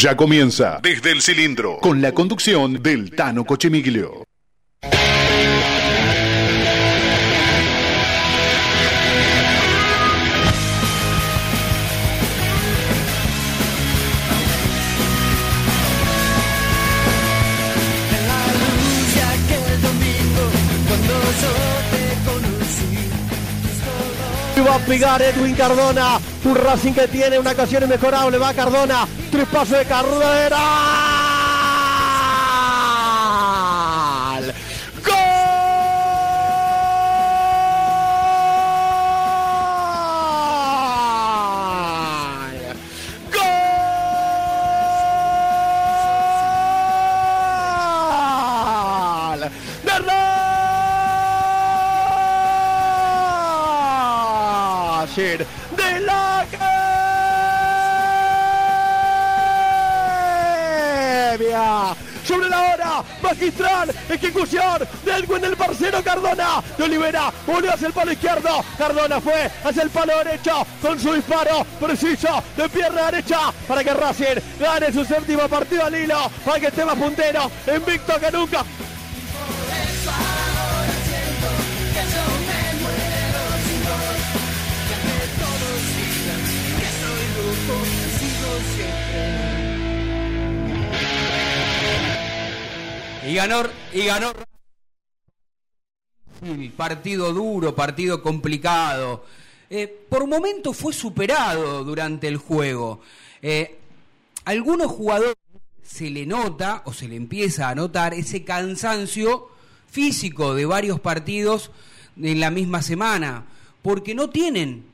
Ya comienza desde el cilindro con la conducción del Tano Cochemiglio. va a pegar Edwin Cardona. Un Racing que tiene una ocasión inmejorable. Va Cardona. Tres pasos de carrera. Magistral, ejecución del Edwin del parcero Cardona. De Olivera, volvió hacia el palo izquierdo. Cardona fue hacia el palo derecho con su disparo preciso de pierna derecha para que Racing gane su séptimo partido al hilo. Para que esté más puntero, invicto que nunca. Y ganó, y ganó. Partido duro, partido complicado. Eh, por momentos fue superado durante el juego. Eh, algunos jugadores se le nota o se le empieza a notar ese cansancio físico de varios partidos en la misma semana, porque no tienen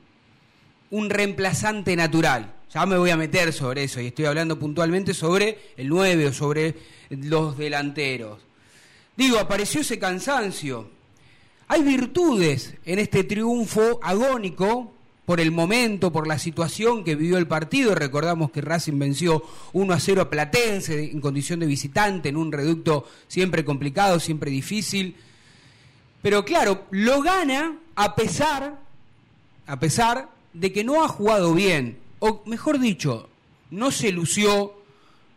un reemplazante natural. Ya me voy a meter sobre eso y estoy hablando puntualmente sobre el 9 o sobre los delanteros. Digo, apareció ese cansancio. Hay virtudes en este triunfo agónico por el momento, por la situación que vivió el partido. Recordamos que Racing venció 1 a 0 a Platense en condición de visitante, en un reducto siempre complicado, siempre difícil. Pero claro, lo gana a pesar, a pesar de que no ha jugado bien, o mejor dicho, no se lució,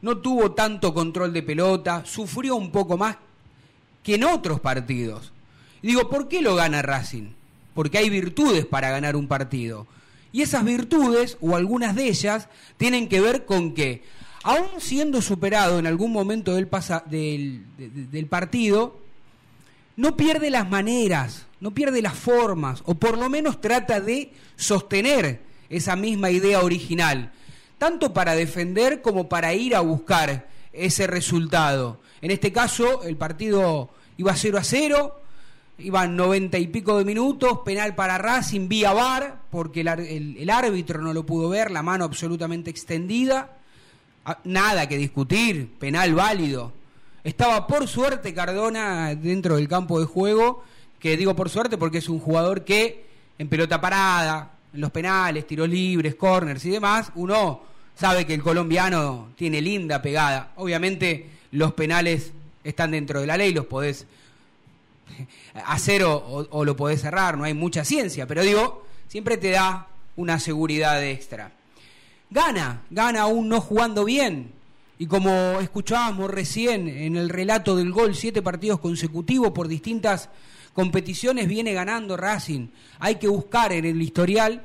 no tuvo tanto control de pelota, sufrió un poco más que en otros partidos. Y digo, ¿por qué lo gana Racing? Porque hay virtudes para ganar un partido. Y esas virtudes, o algunas de ellas, tienen que ver con que, aún siendo superado en algún momento del, del, del partido, no pierde las maneras, no pierde las formas, o por lo menos trata de sostener esa misma idea original tanto para defender como para ir a buscar ese resultado. En este caso, el partido iba 0 a 0, iban noventa y pico de minutos, penal para Racing vía VAR, porque el, árbitro no lo pudo ver, la mano absolutamente extendida, ah, nada que discutir, penal válido. Estaba por suerte Cardona dentro del campo de juego, que digo por suerte porque es un jugador que en pelota parada, los penales, tiros libres, corners y demás, uno sabe que el colombiano tiene linda pegada. Obviamente los penales están dentro de la ley, los podés hacer o, lo podés cerrar, no hay mucha ciencia, pero digo, siempre te da una seguridad extra. Gana, gana aún no jugando bien. Y como escuchábamos recién en el relato del gol, siete partidos consecutivos por distintas competiciones viene ganando Racing. Hay que buscar en el historial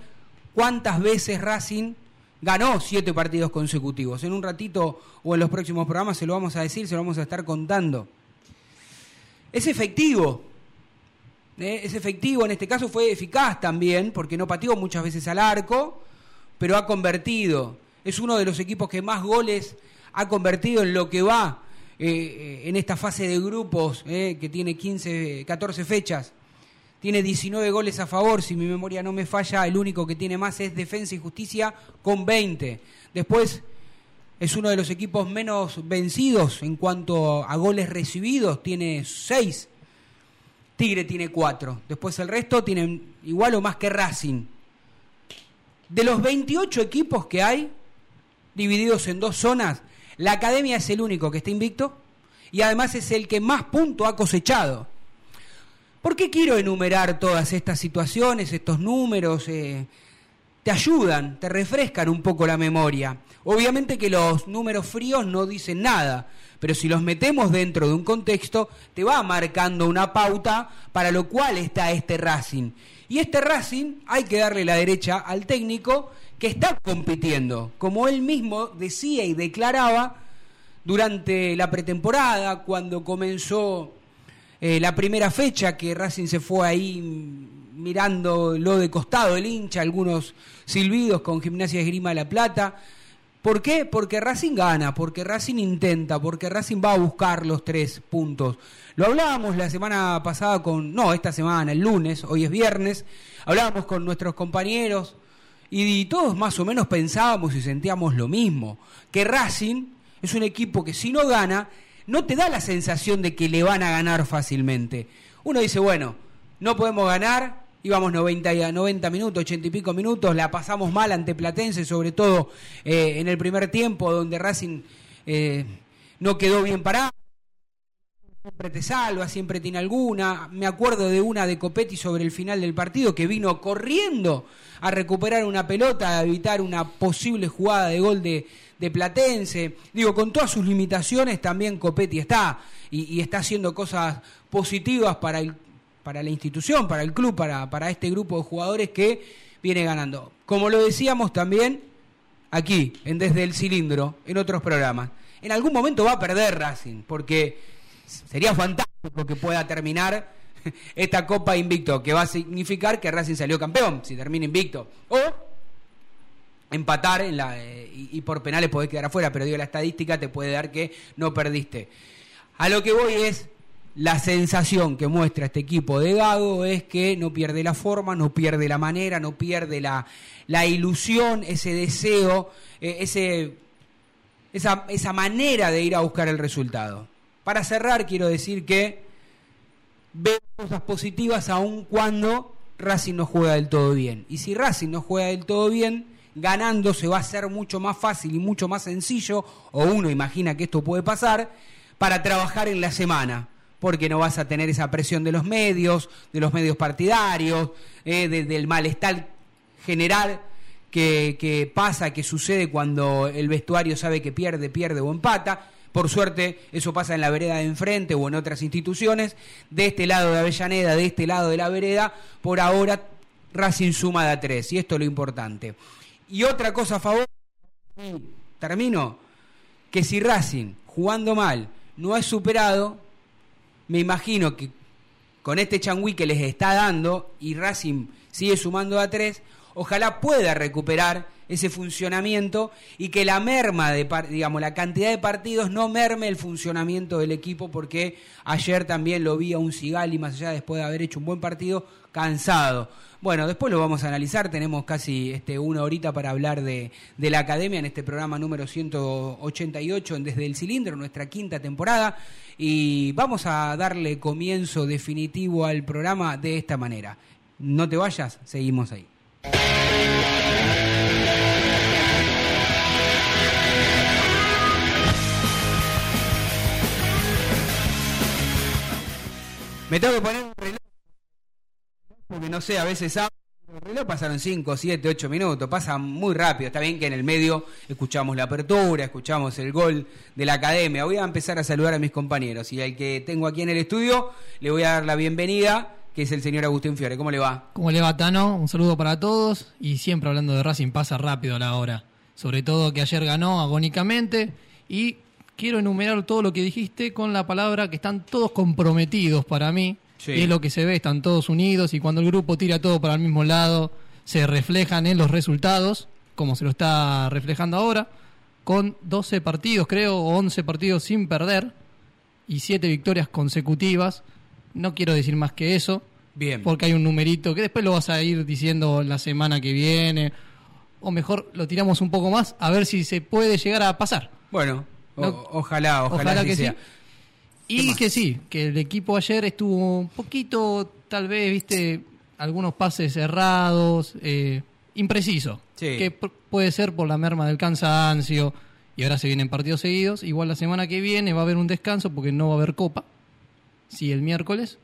cuántas veces Racing ganó siete partidos consecutivos. En un ratito o en los próximos programas se lo vamos a decir, se lo vamos a estar contando. Es efectivo. ¿eh? Es efectivo, en este caso fue eficaz también, porque no pateó muchas veces al arco, pero ha convertido. Es uno de los equipos que más goles ha convertido en lo que va eh, eh, en esta fase de grupos, que tiene 15, 14 fechas tiene 19 goles a favor, si mi memoria no me falla, el único que tiene más es Defensa y Justicia con 20. Después es uno de los equipos menos vencidos en cuanto a goles recibidos, tiene 6. Tigre tiene 4. Después el resto tienen igual o más que Racing. De los 28 equipos que hay, divididos en dos zonas, la Academia es el único que está invicto y además es el que más puntos ha cosechado. ¿Por qué quiero enumerar todas estas situaciones, estos números? Eh, te ayudan, te refrescan un poco la memoria. Obviamente que los números fríos no dicen nada, pero si los metemos dentro de un contexto, te va marcando una pauta para lo cual está este Racing. Y este Racing hay que darle la derecha al técnico que está compitiendo, como él mismo decía y declaraba durante la pretemporada, cuando comenzó eh, la primera fecha, que Racing se fue ahí mirando lo de costado el hincha, algunos silbidos con Gimnasia de Grima de la Plata. ¿Por qué? Porque Racing gana, porque Racing intenta, porque Racing va a buscar los tres puntos. Lo hablábamos la semana pasada con, no, esta semana, el lunes, hoy es viernes, hablábamos con nuestros compañeros y todos más o menos pensábamos y sentíamos lo mismo, que Racing es un equipo que si no gana, no te da la sensación de que le van a ganar fácilmente. Uno dice, bueno, no podemos ganar, íbamos 90, 90 minutos, 80 y pico minutos, la pasamos mal ante Platense, sobre todo eh, en el primer tiempo, donde Racing eh, no quedó bien parado. Siempre te salva, siempre tiene alguna. Me acuerdo de una de Copetti sobre el final del partido que vino corriendo a recuperar una pelota, a evitar una posible jugada de gol de, Platense. Digo, con todas sus limitaciones también Copetti está y, y está haciendo cosas positivas para el para la institución, para el club, para, para este grupo de jugadores que viene ganando. Como lo decíamos también aquí, en Desde el Cilindro, en otros programas. En algún momento va a perder Racing, porque sería fantástico que pueda terminar esta Copa Invicto, que va a significar que Racing salió campeón, si termina invicto. O empatar en la, eh, y, por penales podés quedar afuera, pero digo, la estadística te puede dar que no perdiste. A lo que voy es, la sensación que muestra este equipo de Gago es que no pierde la forma, no pierde la manera, no pierde la, la ilusión, ese deseo, eh, ese, esa, esa manera de ir a buscar el resultado. Para cerrar, quiero decir que veo cosas positivas aun cuando Racing no juega del todo bien. Y si Racing no juega del todo bien, ganando se va a hacer mucho más fácil y mucho más sencillo, o uno imagina que esto puede pasar, para trabajar en la semana porque no vas a tener esa presión de los medios, de los medios partidarios, eh, del malestar general que, que pasa, que sucede cuando el vestuario sabe que pierde, pierde o empata. Por suerte, eso pasa en la vereda de enfrente o en otras instituciones. De este lado de Avellaneda, de este lado de la vereda, por ahora Racing suma de a tres. Y esto es lo importante. Y otra cosa a favor, termino, que si Racing, jugando mal, no es superado, me imagino que con este changüí que les está dando y Racing sigue sumando a tres, ojalá pueda recuperar ese funcionamiento y que la merma de digamos la cantidad de partidos no merme el funcionamiento del equipo porque ayer también lo vi a un Sigali más allá después de haber hecho un buen partido cansado bueno, después lo vamos a analizar. Tenemos casi este, una horita para hablar de, de la academia en este programa número 188 en Desde el Cilindro, nuestra quinta temporada. Y vamos a darle comienzo definitivo al programa de esta manera. No te vayas, seguimos ahí. Me tengo que poner un reloj porque no sé, a veces reloj pasaron 5, 7, 8 minutos, pasa muy rápido. Está bien que en el medio escuchamos la apertura, escuchamos el gol de la academia. Voy a empezar a saludar a mis compañeros y al que tengo aquí en el estudio le voy a dar la bienvenida, que es el señor Agustín Fiore. ¿Cómo le va? ¿Cómo le va, Tano? Un saludo para todos y siempre hablando de Racing pasa rápido la hora. Sobre todo que ayer ganó agónicamente y quiero enumerar todo lo que dijiste con la palabra que están todos comprometidos para mí y es lo que se ve, están todos unidos y cuando el grupo tira todo para el mismo lado, se reflejan en los resultados, como se lo está reflejando ahora, con 12 partidos, creo, o 11 partidos sin perder y 7 victorias consecutivas. No quiero decir más que eso, Bien. porque hay un numerito que después lo vas a ir diciendo la semana que viene, o mejor lo tiramos un poco más, a ver si se puede llegar a pasar. Bueno, ojalá, ojalá, que sea. Y que sí, que el equipo ayer estuvo un poquito, tal vez, viste, algunos pases cerrados, eh, impreciso. Que puede ser por la merma del cansancio. Y ahora se vienen partidos seguidos. Igual la semana que viene va a haber un descanso porque no va a haber copa. Sí, el miércoles.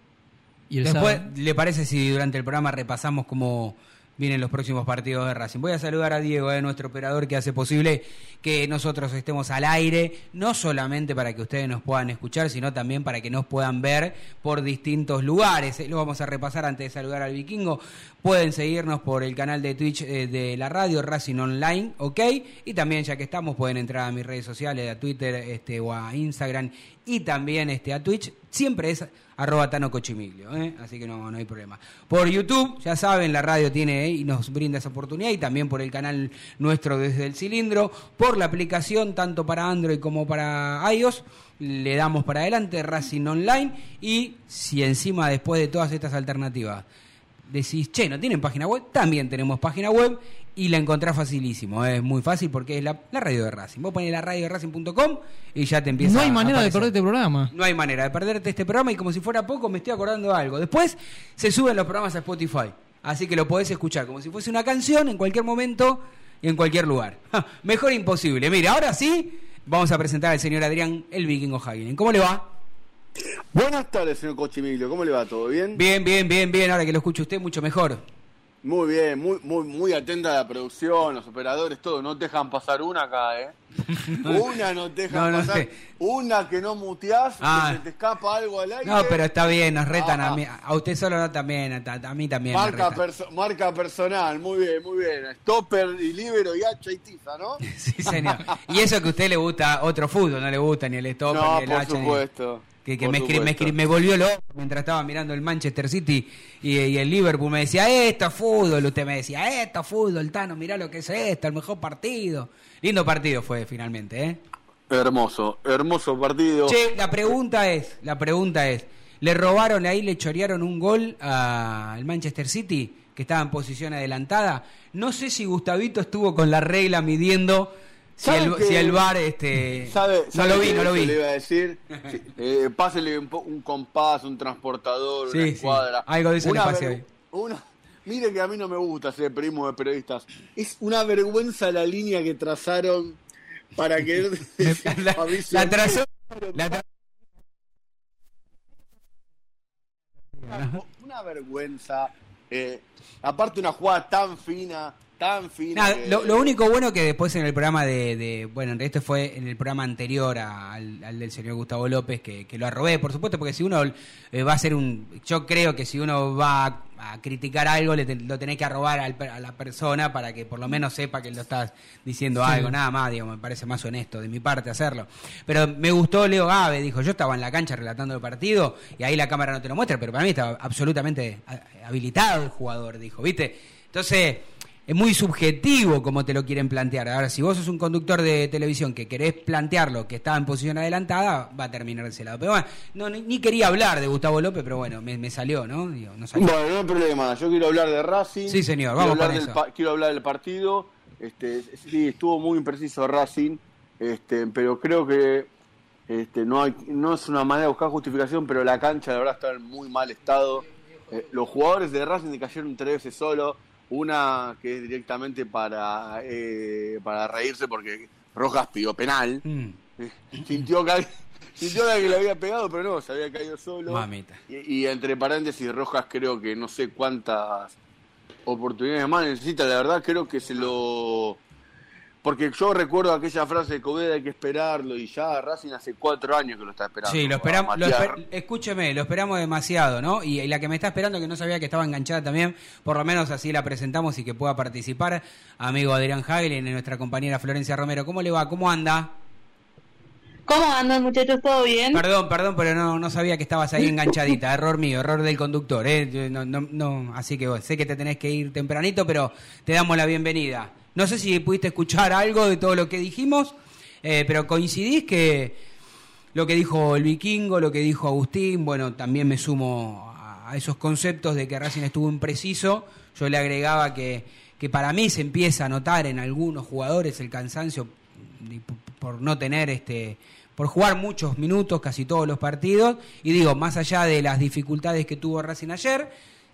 Y el Después, ¿le parece si durante el programa repasamos como vienen los próximos partidos de Racing. Voy a saludar a Diego, eh, nuestro operador que hace posible que nosotros estemos al aire, no solamente para que ustedes nos puedan escuchar, sino también para que nos puedan ver por distintos lugares. Eh, lo vamos a repasar antes de saludar al vikingo. Pueden seguirnos por el canal de Twitch eh, de la radio Racing Online, ¿ok? Y también, ya que estamos, pueden entrar a mis redes sociales, a Twitter este, o a Instagram y también este, a Twitch. Siempre es arroba Tano Cochimiglio, ¿eh? así que no, no hay problema. Por YouTube, ya saben, la radio tiene y nos brinda esa oportunidad y también por el canal nuestro desde el cilindro, por la aplicación tanto para Android como para iOS, le damos para adelante Racing Online y si encima después de todas estas alternativas decís, che, no tienen página web, también tenemos página web y la encontrás facilísimo. Es muy fácil porque es la, radio de Racing. Vos pones la radio de Racing.com y ya te empieza No hay manera de perderte este programa. No hay manera de perderte este programa y como si fuera poco me estoy acordando de algo. Después se suben los programas a Spotify. Así que lo podés escuchar como si fuese una canción en cualquier momento y en cualquier lugar. mejor imposible. Mira, ahora sí vamos a presentar al señor Adrián, el vikingo Hagen. ¿Cómo le va? Buenas tardes, señor Cochimilio. ¿Cómo le va? ¿Todo bien? Bien, bien, bien, bien. Ahora que lo escuche usted, mucho mejor. Muy bien, muy, muy, muy atenta a la producción, los operadores, todo. No te dejan pasar una acá, ¿eh? Una no te dejan pasar. Una que no muteás, que ah. se te escapa algo al aire. No, pero está bien, nos retan a ah. mí. A usted solo no también, a, mí también. Marca, marca personal, muy bien, muy bien. Stopper y libero y hacha y tiza, ¿no? sí, señor. y eso que a usted le gusta otro fútbol, no le gusta ni el stopper ni el hacha. Por supuesto que, me, me, me, volvió loco mientras estaba mirando el Manchester City y, el Liverpool. Me decía, esto es fútbol. Usted me decía, esto es fútbol, Tano, mirá lo que es esto, el mejor partido. Lindo partido fue finalmente, ¿eh? Hermoso, hermoso partido. Che, la pregunta es, la pregunta es, ¿le robaron ahí, le chorearon un gol al Manchester City, que estaba en posición adelantada? No sé si Gustavito estuvo con la regla midiendo si el, si el, bar este no lo vi no lo vi. le iba a decir eh, pásele un, compás un transportador una escuadra. Algo de eso le pase una, mire que a mí no me gusta hacer primo de periodistas. Es una vergüenza la línea que trazaron para que la, la, trazó la una vergüenza eh, aparte una jugada tan fina tan fina. lo, único bueno que después en el programa de, bueno, esto fue en el programa anterior al, del señor Gustavo López, que, lo arrobé, por supuesto, porque si uno eh, va a ser un, yo creo que si uno va a, criticar algo, le lo tenés que arrobar a la persona para que por lo menos sepa que lo estás diciendo algo, nada más, digo, me parece más honesto de mi parte hacerlo. Pero me gustó Leo Gave, dijo, yo estaba en la cancha relatando el partido y ahí la cámara no te lo muestra, pero para mí estaba absolutamente habilitado el jugador, dijo, ¿viste? Entonces, es muy subjetivo como te lo quieren plantear. Ahora, si vos sos un conductor de televisión que querés plantearlo, que estaba en posición adelantada, va a terminar de ese lado. Pero bueno, no, ni, quería hablar de Gustavo López, pero bueno, me, salió, ¿no? Bueno, no hay problema. Yo quiero hablar de Racing. Sí, señor, vamos quiero hablar, del, quiero hablar del partido. Este, sí, estuvo muy impreciso Racing, este, pero creo que este, no, hay, no es una manera de buscar justificación, pero la cancha, la verdad, está en muy mal estado. Eh, los jugadores de Racing cayeron tres veces solo una que es directamente para, eh, para reírse porque Rojas pidió penal. Mm. Sintió, que, sintió que le había pegado, pero no, se había caído solo. Mamita. Y, entre paréntesis, Rojas creo que no sé cuántas oportunidades más necesita. La verdad creo que se lo porque yo recuerdo aquella frase de Coveda, hay que esperarlo, y ya Racing hace cuatro años que lo está esperando. Sí, lo esperamos, escúcheme, lo esperamos demasiado, ¿no? Y, la que me está esperando, que no sabía que estaba enganchada también, por lo menos así la presentamos y que pueda participar, amigo Adrián Hagel y nuestra compañera Florencia Romero. ¿Cómo le va? ¿Cómo anda? ¿Cómo andan muchachos? ¿Todo bien? Perdón, perdón, pero no, no sabía que estabas ahí enganchadita. error mío, error del conductor. ¿eh? No, no, no, así que sé que te tenés que ir tempranito, pero te damos la bienvenida. No sé si pudiste escuchar algo de todo lo que dijimos, eh, pero coincidís que lo que dijo el vikingo, lo que dijo Agustín, bueno, también me sumo a esos conceptos de que Racing estuvo impreciso. Yo le agregaba que, que para mí se empieza a notar en algunos jugadores el cansancio por no tener este por jugar muchos minutos, casi todos los partidos, y digo, más allá de las dificultades que tuvo Racing ayer,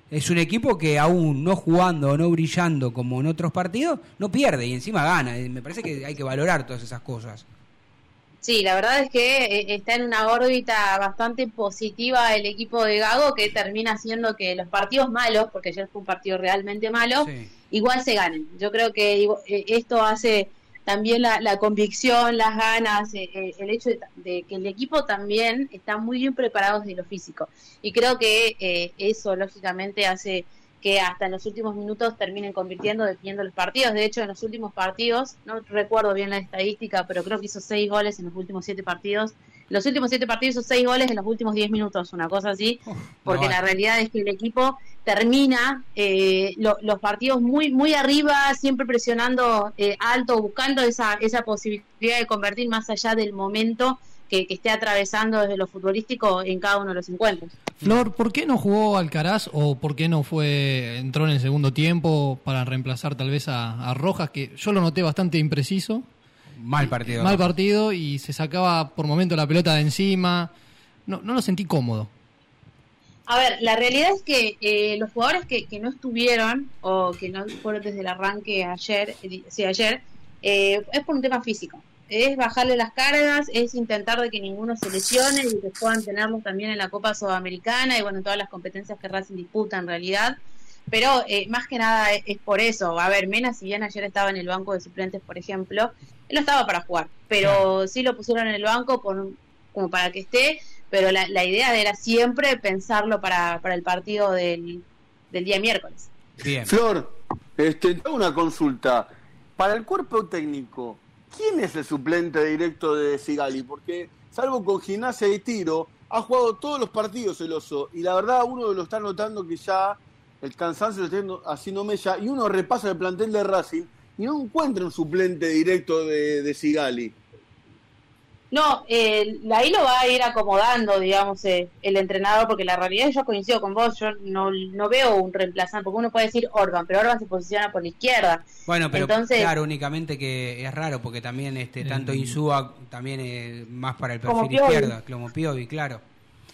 es un equipo que aún no jugando o no brillando como en otros partidos, no pierde y encima gana. Me parece que hay que valorar todas esas cosas. Sí, la verdad es que eh, está en una órbita bastante positiva el equipo de Gago que termina haciendo que los partidos malos, porque ayer fue un partido realmente malo, Sí. igual se ganen. Yo creo que eh, esto hace también la, la convicción, las ganas, eh, eh, el hecho de, que el equipo también está muy bien preparado desde lo físico. Y creo que eh, eso lógicamente hace que hasta en los últimos minutos terminen convirtiendo, definiendo los partidos. De hecho, en los últimos partidos, no recuerdo bien la estadística, pero creo que hizo seis goles en los últimos siete partidos. Los últimos siete partidos hizo seis goles en los últimos diez minutos, una cosa así, porque no la realidad es que el equipo termina eh, lo- los partidos muy muy arriba, siempre presionando eh, alto, buscando esa, esa posibilidad de convertir más allá del momento que, que esté atravesando desde lo futbolístico en cada uno de los encuentros. Flor, ¿por qué no jugó Alcaraz o por qué no fue entró en el segundo tiempo para reemplazar tal vez a, a Rojas, que yo lo noté bastante impreciso, Mal partido. mal partido y se sacaba por momento la pelota de encima? No, no lo sentí cómodo. A ver, la realidad es que eh, los jugadores que, que no estuvieron o que no fueron desde el arranque ayer, eh, sí, ayer, eh, es por un tema físico. Es bajarle las cargas, es intentar de que ninguno se lesione y que puedan tenerlos también en la Copa Sudamericana y bueno, en todas las competencias que Racing disputa en realidad. Pero eh, más que nada es, es por eso. A ver, Mena, si bien ayer estaba en el banco de suplentes, por ejemplo, él no estaba para jugar, pero sí lo pusieron en el banco por, como para que esté pero la, la idea era siempre pensarlo para, para el partido del, del día miércoles. Bien. Flor, este, tengo una consulta. Para el cuerpo técnico, ¿quién es el suplente directo de Sigali? Porque, salvo con gimnasia y tiro, ha jugado todos los partidos el oso. Y la verdad, uno lo está notando que ya el cansancio lo está haciendo mella. Y uno repasa el plantel de Racing y no encuentra un suplente directo de, de Sigali. No, eh, ahí lo va a ir acomodando, digamos, eh, el entrenador, porque la realidad yo coincido con vos, yo no, no veo un reemplazante, porque uno puede decir Orban, pero Orban se posiciona por la izquierda. Bueno, pero Entonces- claro, únicamente que es raro porque también este tanto Insúa también es más para el Como perfil Piovi. izquierdo, como Piovi, claro.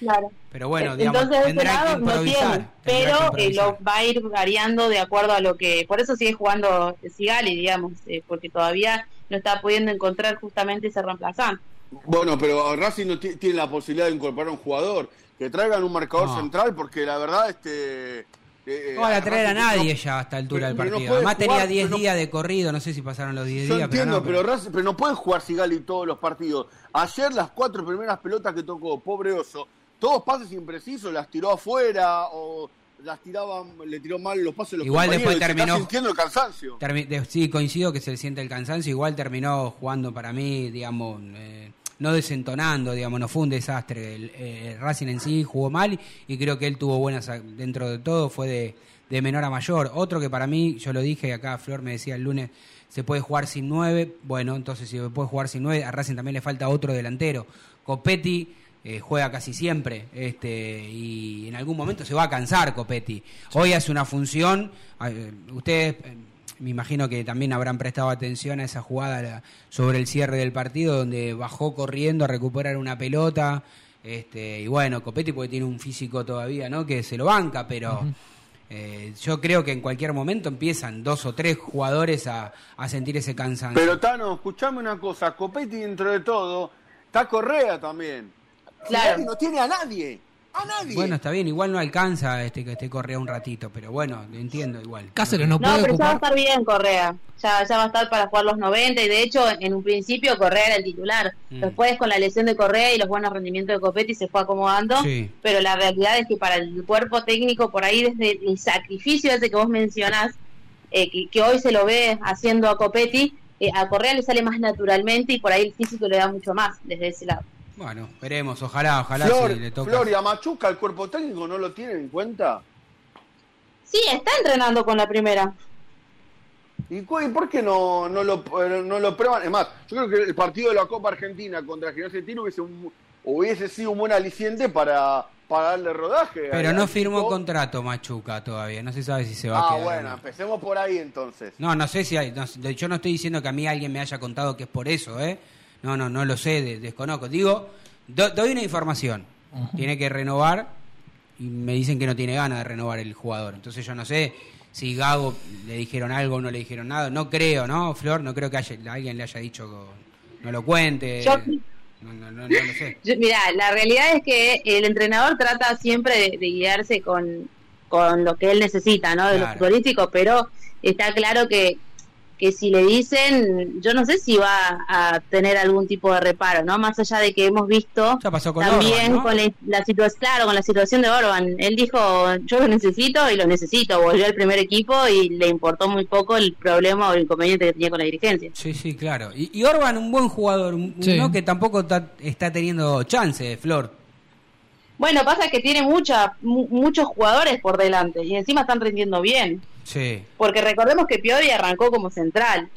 Claro. Pero bueno, Eh, digamos, Entonces, de ese tendrá que lado no improvisar. tiene, que pero eh, improvisar. lo va a ir variando de acuerdo a lo que. Por eso sigue jugando Sigali, digamos, eh, porque todavía no está pudiendo encontrar justamente ese reemplazante. Bueno, pero Racing no ti- tiene la posibilidad de incorporar un jugador que traigan un marcador No. central, porque la verdad, este. eh, No van a traer a no- nadie ya a esta altura del no partido. puede Además tenía jugar, 10 pero no- días de corrido, no sé si pasaron los 10 Yo días, entiendo, pero pero, no. Racing- pero no puede jugar Sigali todos los partidos. Ayer las cuatro primeras pelotas que tocó, pobre oso, todos pases imprecisos, las tiró afuera o las tiraba, le tiró mal los pases los Igual después terminó- sintiendo el cansancio. Termi- de- sí, coincido que se le siente el cansancio. Igual terminó jugando para mí, digamos, eh, no desentonando, digamos, no fue un desastre. El, eh, Racing en sí jugó mal y creo que él tuvo buenas dentro de todo, fue de, de menor a mayor. Otro que para mí, yo lo dije acá, Flor me decía el lunes, se puede jugar sin nueve. Bueno, entonces si se puede jugar sin nueve, a Racing también le falta otro delantero. Copetti. Eh, juega casi siempre este y en algún momento se va a cansar Copetti. Hoy hace una función, eh, ustedes eh, me imagino que también habrán prestado atención a esa jugada la- sobre el cierre del partido donde bajó corriendo a recuperar una pelota este y bueno Copetti porque tiene un físico todavía no que se lo banca pero eh, yo creo que en cualquier momento empiezan dos o tres jugadores a, a sentir ese cansancio Pero Tano, escuchame una cosa, Copetti dentro de todo, está Correa también. Claro. Sigali no tiene a nadie, a nadie. bueno está bien igual no alcanza este que esté correa un ratito pero bueno lo entiendo igual Cáceres no No, puede pero ya va a estar bien Correa. Ya, ya va a estar para jugar los 90 y de hecho en un principio Correa era el titular. Mm. Después con la lesión de Correa y los buenos rendimientos de Copetti se fue acomodando. Sí. Pero la realidad es que para el cuerpo técnico por ahí desde el sacrificio ese que vos mencionás, eh, que, que hoy se lo ve haciendo a Copetti, eh, a Correa le sale más naturalmente y por ahí el físico le da mucho más desde ese lado. Bueno veremos ojalá ojalá Flor, si le toca Flor y a Machuca, el cuerpo técnico no lo tiene en cuenta. Sí, está entrenando con la primera. ¿Y por qué no, no, lo, eh, no lo prueban? Es más, yo creo que el partido de la Copa Argentina contra Gimnasia de Tiro hubiese, un- hubiese sido un buen aliciente para, para darle rodaje. pero no firmó contrato Machuca todavía no se sabe si se va a Ah, quedar o bueno, no. empecemos por ahí entonces. No, no sé si hay. no yo no estoy diciendo que a mí alguien me haya contado que es por eso, ¿eh? No, no, no lo sé, de- desconozco. Digo, do- doy una información. Tiene que renovar y me dicen que no tiene ganas de renovar el jugador. Entonces yo no sé si Gago le dijeron algo o no le dijeron nada. No creo, ¿no, Flor? No creo que haya- alguien le haya dicho no lo cuente. Yo, No, no, no, no lo sé. Yo- Mira, la realidad es que el entrenador trata siempre de, de guiarse con, con lo que él necesita, ¿no? De lo Claro. futbolístico, pero está claro que, que si le dicen, yo no sé si va a tener algún tipo de reparo, ¿no? Más allá de que hemos visto Ya pasó con también Orban, ¿no? con la, la situación, claro, con la situación de Orban. Él dijo, yo lo necesito y lo necesito. Volvió al primer equipo y le importó muy poco el problema o el inconveniente que tenía con la dirigencia. Sí, sí, claro. Y, y Orban, un buen jugador, un- Sí. ¿no? Que tampoco ta- está teniendo chance, Flor. Bueno, pasa que tiene mucha, mu- muchos jugadores por delante y encima están rindiendo bien. Sí. Porque recordemos que Piori arrancó como central,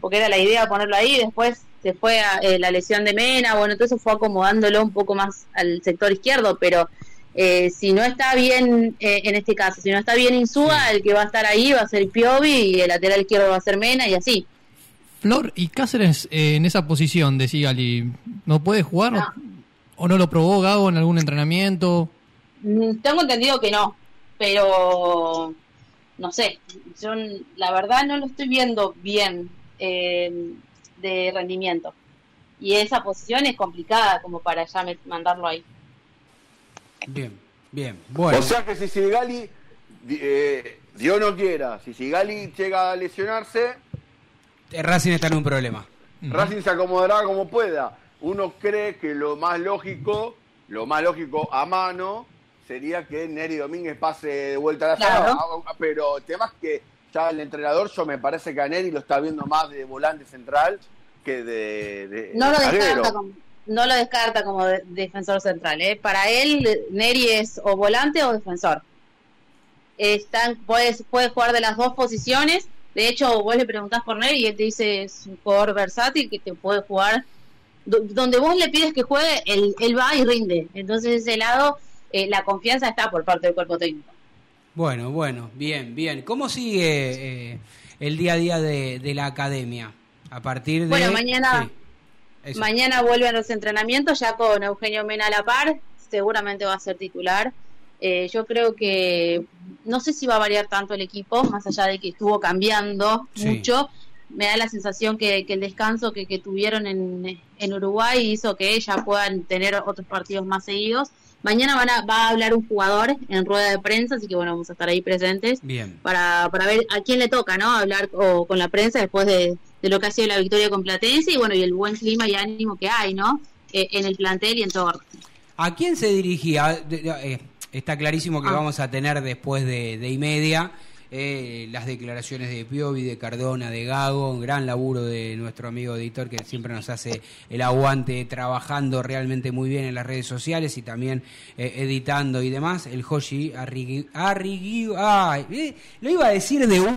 porque era la idea ponerlo ahí, después se fue a, eh, la lesión de Mena, bueno, entonces fue acomodándolo un poco más al sector izquierdo, pero eh, si no está bien, eh, en este caso, si no está bien Insúa, Sí. el que va a estar ahí va a ser Piovi y el lateral izquierdo va a ser Mena y así. Flor, ¿y Cáceres en esa posición de Sigali no puede jugar? No. ¿O no lo probó Gago en algún entrenamiento? Mm, Tengo entendido que no, pero no sé, yo la verdad no lo estoy viendo bien eh, de rendimiento. Y esa posición es complicada como para ya me- mandarlo ahí. Bien, bien. Bueno. O sea que si Sigali, eh, Dios no quiera, si Sigali llega a lesionarse, Eh, Racing está en un problema. Racing se acomodará como pueda. Uno cree que lo más lógico, lo más lógico a mano, sería que Neri Domínguez pase de vuelta a la Claro. sala. Ah, Pero el tema es que ya el entrenador, yo me parece que a Neri lo está viendo más de volante central que de, de- No lo descarta como, no lo descarta como de- defensor central. ¿eh? Para él, Neri es o volante o defensor. Están, puedes, puede jugar de las dos posiciones. De hecho, vos le preguntás por Neri y él te dice es un jugador versátil que te puede jugar. Do- donde vos le pides que juegue, él, él va y rinde. Entonces, ese lado, eh, la confianza está por parte del cuerpo técnico. Bueno, bueno, bien, bien. ¿Cómo sigue eh, el día a día de, de la academia? A partir de... Bueno, mañana- Sí. Mañana vuelven los entrenamientos ya con Eugenio Mena a la par, seguramente va a ser titular. Eh, yo creo que no sé si va a variar tanto el equipo, más allá de que estuvo cambiando Sí. mucho. Me da la sensación que, que el descanso que, que tuvieron en, en Uruguay hizo que ya puedan tener otros partidos más seguidos. Mañana van a, va a hablar un jugador en rueda de prensa, así que bueno, vamos a estar ahí presentes Bien. para, para ver a quién le toca, ¿no? Hablar o, con la prensa después de, de lo que ha sido la victoria con Platense y bueno, y el buen clima y ánimo que hay, ¿no? Eh, en el plantel y en todo. ¿A quién se dirigía? Eh, está clarísimo que Ah. vamos a tener después de, de y media eh, las declaraciones de Piovi, de Cardona, de Gago, un gran laburo de nuestro amigo editor que siempre nos hace el aguante trabajando realmente muy bien en las redes sociales y también eh, editando y demás. El Hoshi Arrigui, Arrigui- ay, eh, lo iba a decir de un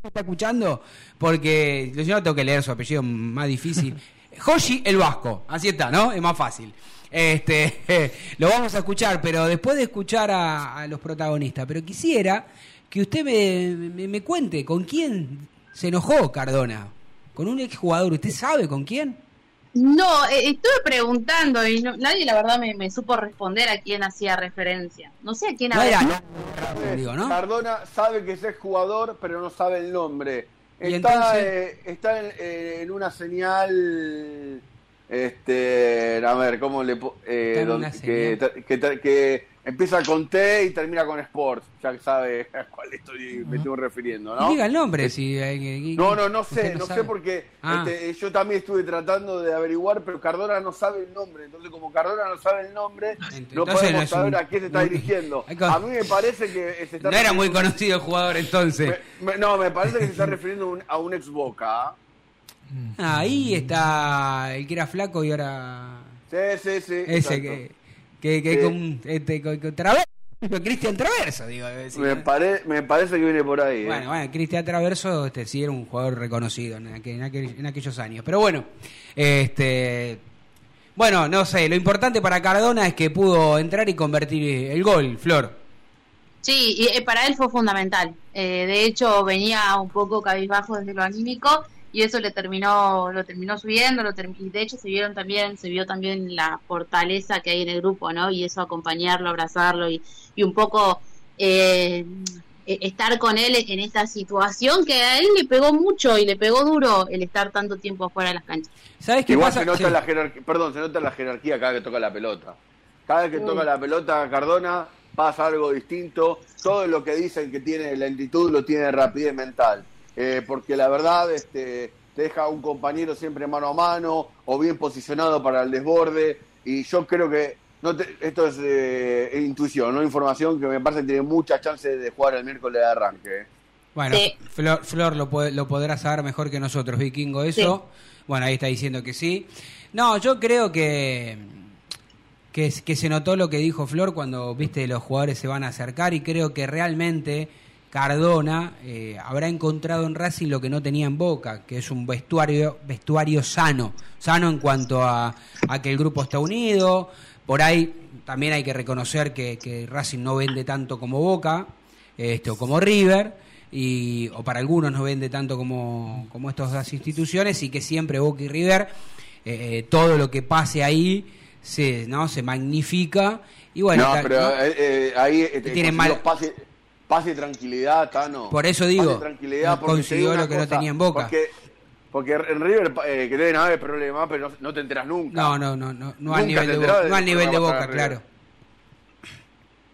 ¿Me está escuchando? Porque yo no tengo que leer su apellido más difícil. Hoshi el Vasco, así está, ¿no? Es más fácil. Este, lo vamos a escuchar, pero después de escuchar a, a los protagonistas, pero quisiera que usted me, me- me cuente con quién se enojó Cardona. Con un exjugador, ¿usted sabe con quién? No, eh, estuve preguntando y no- nadie la verdad me, me supo responder a quién hacía referencia. No sé a quién No había. era, digo, ¿no? Cardona sabe que es jugador, pero no sabe el nombre. Está, entonces- eh, está en, eh, en una señal. Este, a ver, ¿cómo le eh, donde- que, que, que- empieza con T y termina con Sport? Ya sabe a cuál estoy, me estoy refiriendo, ¿no? Diga el nombre. Si, eh, No, no, no sé, no, sé porque Ah. este, yo también estuve tratando de averiguar, pero Cardona no sabe el nombre. Entonces, como Cardona no sabe el nombre, no Entonces podemos no es saber un- a quién se está dirigiendo. Hay A mí me parece que se está No era muy conocido el jugador entonces. me- me- no, me parece que se está refiriendo a un- a un ex Boca. Ahí está el que era flaco y ahora Sí, sí, sí. ese exacto. que que, que Sí. con, este, con, con Traverso, Cristian Traverso, digo. decir, Me, ¿no? pare- me parece que viene por ahí. ¿eh? Bueno, bueno, Cristian Traverso este, sí era un jugador reconocido en, aquel- en aquel- en aquellos años. Pero bueno, este bueno, no sé, lo importante para Cardona es que pudo entrar y convertir el gol, Flor. Sí, y eh, para él fue fundamental. Eh, de hecho, venía un poco cabizbajo desde lo anímico y eso le terminó, lo terminó subiendo, lo termi- y de hecho se vieron también, se vio también la fortaleza que hay en el grupo, ¿no? Y eso acompañarlo, abrazarlo y, y un poco eh, eh, estar con él en esta situación que a él le pegó mucho y le pegó duro el estar tanto tiempo afuera de las canchas. ¿Sabes qué Igual pasa? se nota Sí. la jerarquía, perdón, se nota la jerarquía cada vez que toca la pelota. Cada vez que toca la pelota Cardona pasa algo distinto. Todo lo que dicen que tiene lentitud lo tiene rapidez mental. Eh, porque la verdad este, te deja a un compañero siempre mano a mano o bien posicionado para el desborde. Y yo creo que no te- esto es eh, intuición, no información que me parece que tiene muchas chances de jugar el miércoles de arranque. eh. Bueno, Sí. Flor, Flor lo, puede- lo podrá saber mejor que nosotros, Vikingo, eso. Bueno, ahí está diciendo que sí. No, yo creo que, que, que se notó lo que dijo Flor cuando, viste, los jugadores se van a acercar y creo que realmente Cardona eh, habrá encontrado en Racing lo que no tenía en Boca, que es un vestuario, vestuario sano. Sano en cuanto a, a que el grupo está unido. Por ahí también hay que reconocer que, que Racing no vende tanto como Boca, este, o como River, y, o para algunos no vende tanto como, como estas dos instituciones, y que siempre Boca y River, eh, todo lo que pase ahí se, ¿no? se magnifica. Y bueno, no, pero ¿no? eh, eh, ahí eh, Tienen mal- pase, pase y tranquilidad, Tano. Por eso y digo, tranquilidad, consiguió lo que no tenía en Boca. Porque, porque en River, eh, que deben haber problemas, pero no, no te enteras nunca. No, no, no, no, no al nivel de Boca, no al nivel de claro.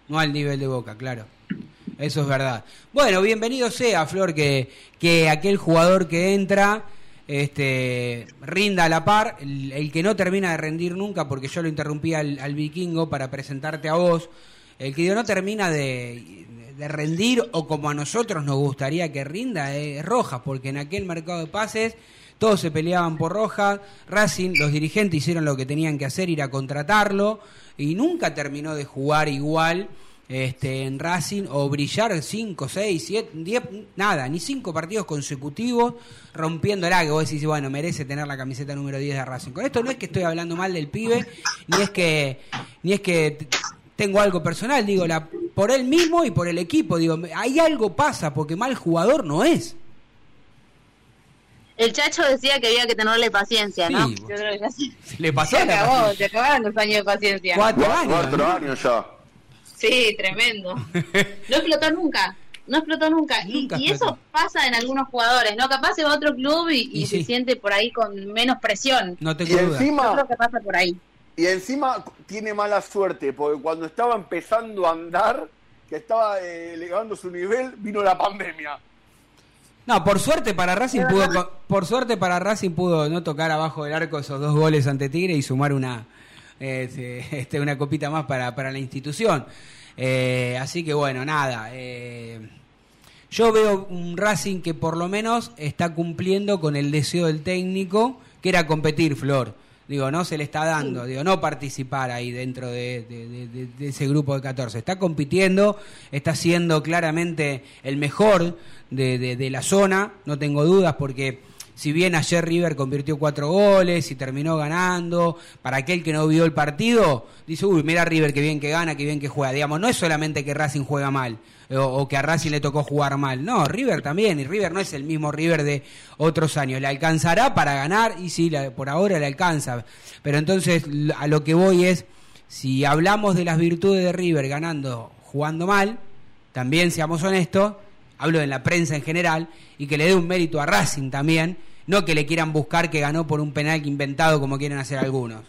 No al nivel de Boca, claro. Eso es verdad. Bueno, bienvenido sea, Flor, que, que aquel jugador que entra este, rinda a la par. El, el que no termina de rendir nunca, porque yo lo interrumpí al, al vikingo para presentarte a vos. El que no termina de, de rendir, o como a nosotros nos gustaría que rinda, es Rojas, porque en aquel mercado de pases todos se peleaban por Rojas. Racing, los dirigentes hicieron lo que tenían que hacer, ir a contratarlo, y nunca terminó de jugar igual este, en Racing o brillar 5, 6, 7, 10, nada, ni 5 partidos consecutivos rompiéndola, que vos decís, bueno, merece tener la camiseta número 10 de Racing. Con esto no es que estoy hablando mal del pibe, ni es que, ni es que tengo algo personal, digo, la, por él mismo y por el equipo, digo, hay algo pasa, porque mal jugador no es. El Chacho decía que había que tenerle paciencia, ¿no? Sí, Yo creo que ya se, Se le pasó se acabó, se acabaron los años de paciencia. Cuatro años. cuatro años ya. Sí, tremendo. No explotó nunca. No explotó nunca. Y- Nunca y, explotó. eso pasa en algunos jugadores, ¿no? Capaz se va a otro club y, y Y se sí. siente por ahí con menos presión. No Y tengo duda. Yo encima, creo que pasa por ahí. Y encima tiene mala suerte, porque cuando estaba empezando a andar, que estaba eh, elevando su nivel, vino la pandemia. No, por suerte para Racing pudo, por suerte para Racing pudo no tocar abajo del arco esos dos goles ante Tigre y sumar una, este, este, una copita más para, para la institución. Eh, así que bueno, nada. eh, yo veo un Racing que por lo menos está cumpliendo con el deseo del técnico, que era competir, Flor. Digo, no se le está dando, digo, no participar ahí dentro de, de- de- ese grupo de 14. Está compitiendo, está siendo claramente el mejor de la zona, no tengo dudas, porque si bien ayer River convirtió cuatro goles y terminó ganando, para aquel que no vio el partido, dice, uy, mira River, que bien que gana, que bien que juega. Digamos, no es solamente que Racing juega mal o, o que a Racing le tocó jugar mal. No, River también, y River no es el mismo River de otros años. ¿Le alcanzará para ganar? Y sí, la- por ahora le alcanza. Pero entonces a lo que voy es, si hablamos de las virtudes de River ganando, jugando mal, también seamos honestos, hablo de la prensa en general, y que le dé un mérito a Racing también, no que le quieran buscar que ganó por un penal inventado como quieren hacer algunos.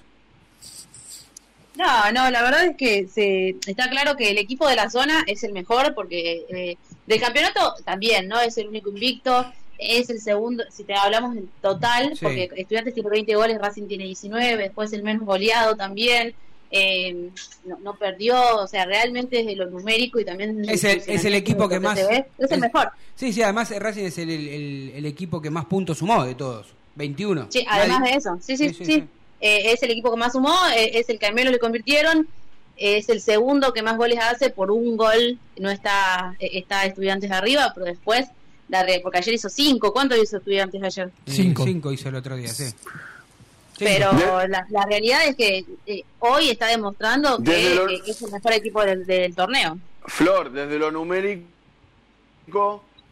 No, no, la verdad es que se, está claro que el equipo de la zona es el mejor porque eh, del campeonato también, ¿no? Es el único invicto, es el segundo, si te hablamos del total, Sí. porque Estudiantes tiene 20 goles, Racing tiene 19, después el menos goleado también, eh, no, no perdió, o sea, realmente desde lo numérico y también... Es el, es el equipo que más... es el mejor. Sí, sí, además Racing es el, el- el equipo que más puntos sumó de todos. 21. Sí, además Nadie- de eso, sí, sí, Sí, sí. sí, sí. Eh, es el equipo que más sumó, eh, es el que al menos le convirtieron, es el segundo que más goles hace por un gol, no está eh, está estudiantes arriba, pero después, la re- porque ayer hizo cinco, ¿cuánto hizo estudiantes ayer? Cinco. Cinco hizo el otro día, sí. Sí. Pero la, la realidad es que eh, hoy está demostrando que lo- eh, es el mejor equipo del, del torneo. Flor, desde lo numérico,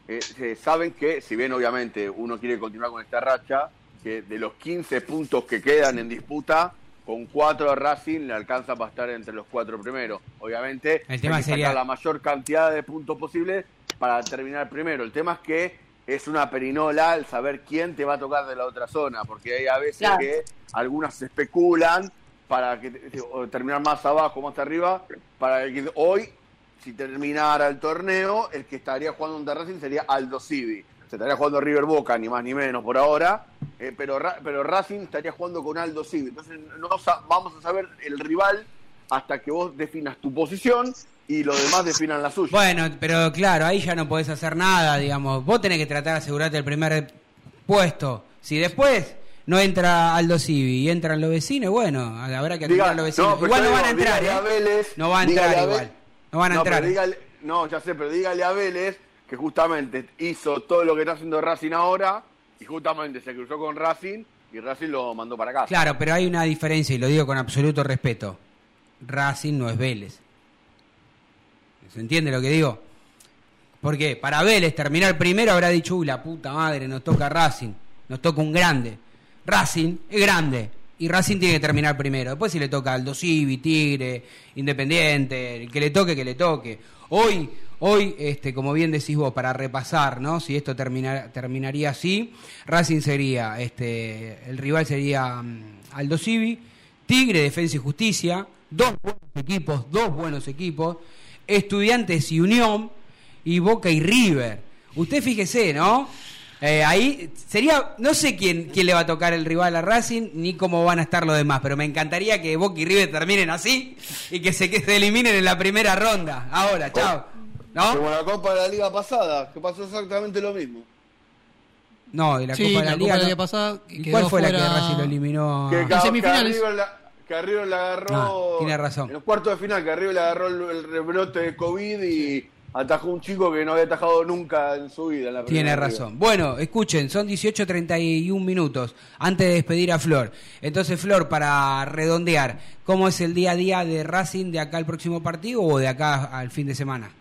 eh, se saben que, si bien obviamente uno quiere continuar con esta racha, que de los 15 puntos que quedan en disputa, con 4 de Racing le alcanza para estar entre los cuatro primeros. Obviamente, El tema hay que sería- sacar la mayor cantidad de puntos posible para terminar primero. El tema es que es una perinola el saber quién te va a tocar de la otra zona, porque hay a veces Claro. que algunas especulan para que terminar más abajo, más arriba, para que hoy, si terminara el torneo, el que estaría jugando en Racing sería Aldo Civi. Se estaría jugando River Boca, ni más ni menos por ahora, eh, pero, pero Racing estaría jugando con Aldo Civi. Entonces no vamos a saber el rival hasta que vos definas tu posición y los demás definan la suya. Bueno, pero claro, ahí ya no podés hacer nada, digamos. Vos tenés que tratar de asegurarte el primer puesto. Si después no entra Aldo Civi y entran los vecinos, bueno, habrá que atender a los vecinos. igual yo no van a digo, entrar, a ¿eh? Vélez, No va a entrar a igual. No van a no, entrar. no, ya sé, pero dígale a Vélez que justamente hizo todo lo que está haciendo Racing ahora y justamente se cruzó con Racing y Racing lo mandó para acá. Claro, pero hay una diferencia y lo digo con absoluto respeto. Racing no es Vélez. ¿Se entiende lo que digo? Porque para Vélez terminar primero habrá dicho, uy, la puta madre, nos toca Racing, nos toca un grande. Racing es grande y Racing tiene que terminar primero. Después si le toca Aldo Civi, Tigre, Independiente, el que le toque, que le toque. Hoy, hoy, este, como bien decís vos, para repasar, ¿no? Si esto termina- terminaría así, Racing sería, este, el rival sería mm, Aldo Civi, Tigre, Defensa y Justicia, dos buenos equipos, dos buenos equipos, Estudiantes y Unión, y Boca y River. Usted fíjese, ¿no? Eh, ahí sería, no sé quién, quién le va a tocar el rival a Racing, ni cómo van a estar los demás, pero me encantaría que Boca y River terminen así y que se, que se eliminen en la primera ronda. Ahora, chao. ¿No? Como la Copa de la Liga pasada, que pasó exactamente lo mismo. No, de la Sí, Copa de la, la Liga. Copa de la. Liga pasada ¿Y quedó ¿Cuál fue la que Racing lo eliminó? Que, que semifinales. River la, que a River le agarró. Ah, tiene razón. En los cuartos de final, River le agarró el, el rebrote de COVID y atajó un chico que no había atajado nunca en su vida. en la Tiene razón. Bueno, escuchen, son 18.31 minutos antes de despedir a Flor. Entonces, Flor, para redondear, ¿cómo es el día a día de Racing de acá al próximo partido o de acá al fin de semana?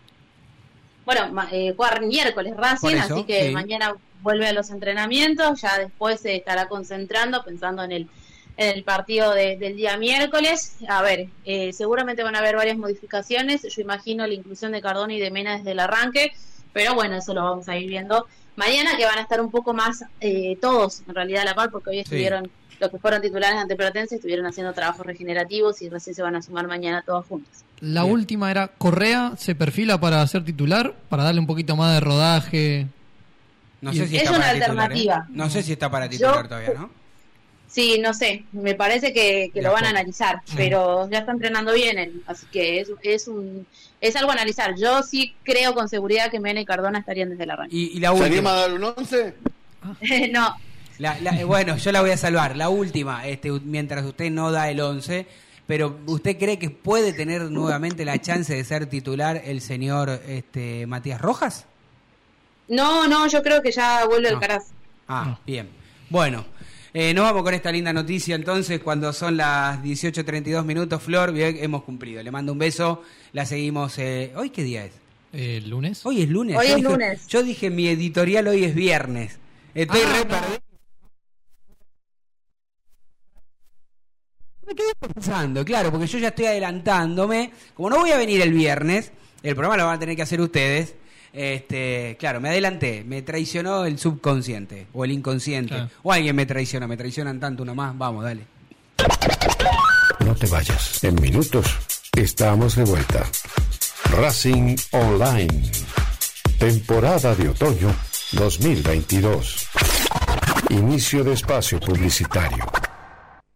Bueno, eh, miércoles Racing, eso, así que sí. mañana vuelve a los entrenamientos, ya después se estará concentrando, pensando en el, en el partido de- del día miércoles. A ver, eh, seguramente van a haber varias modificaciones, yo imagino la inclusión de Cardona y de Mena desde el arranque, pero bueno, eso lo vamos a ir viendo mañana, que van a estar un poco más eh, todos en realidad a la par, porque hoy estuvieron, los que fueron titulares ante Platense, estuvieron haciendo trabajos regenerativos y recién se van a sumar mañana todos juntos. La Bien. última era Correa, se perfila para ser titular, para darle un poquito más de rodaje. No sé si Es está una para titular. ¿eh? alternativa. No sé si está para titular Yo- todavía, ¿no? Sí, no sé, me parece que, que lo van a analizar, pero ya está entrenando bien él, así que es, es un es algo a analizar. Yo sí creo con seguridad que Mena y Cardona estarían desde el arranque. Y, y la ¿Se última. anima a dar un 11? no, La- la- eh, bueno, yo la voy a salvar. La última, este, mientras usted no da el 11, pero ¿usted cree que puede tener nuevamente la chance de ser titular el señor este, Matías Rojas? no, no, yo creo que ya vuelve No. el Caraz. Ah, bien. Bueno, eh, nos vamos con esta linda noticia entonces cuando son las 18.32 minutos. Flor, bien, hemos cumplido. Le mando un beso. La seguimos. eh, ¿Hoy qué día es? ¿El lunes? Hoy es lunes. Hoy Yo es dije- lunes. Yo dije mi editorial hoy es viernes. Estoy Ah, re no. perdido. Me quedé pensando, claro, porque yo ya estoy adelantándome. Como no voy a venir el viernes, el programa lo van a tener que hacer ustedes. Este, claro, me adelanté, me traicionó el subconsciente o el inconsciente. Claro. O alguien me traiciona, me traicionan tanto uno más. Vamos, dale. No te vayas. En minutos estamos de vuelta. Racing Online. Temporada de otoño 2022. Inicio de espacio publicitario.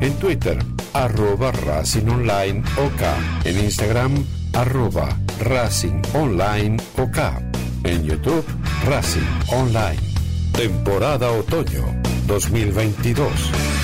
En Twitter, arroba Racing Online OK. En Instagram, arroba Racing Online OK. En YouTube, Racing Online. Temporada Otoño 2022.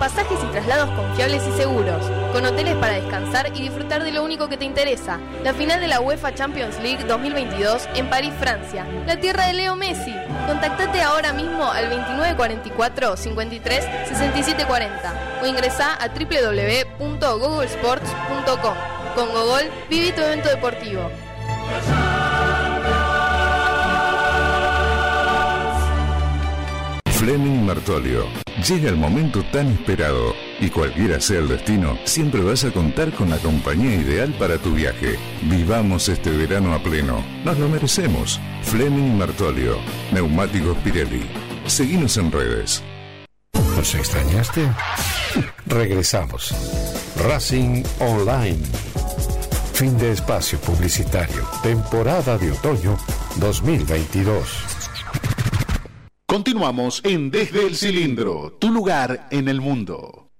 pasajes y traslados confiables y seguros, con hoteles para descansar y disfrutar de lo único que te interesa, la final de la UEFA Champions League 2022 en París, Francia, la tierra de Leo Messi. Contactate ahora mismo al 2944 53 67 40 o ingresá a www.googlesports.com. Con Google, viví tu evento deportivo. Fleming Martolio. Llega el momento tan esperado y cualquiera sea el destino, siempre vas a contar con la compañía ideal para tu viaje. Vivamos este verano a pleno. Nos lo merecemos. Fleming Martolio. Neumáticos Pirelli. Seguimos en redes. ¿Nos extrañaste? Regresamos. Racing Online. Fin de espacio publicitario. Temporada de otoño 2022. Continuamos en Desde el Cilindro, tu lugar en el mundo.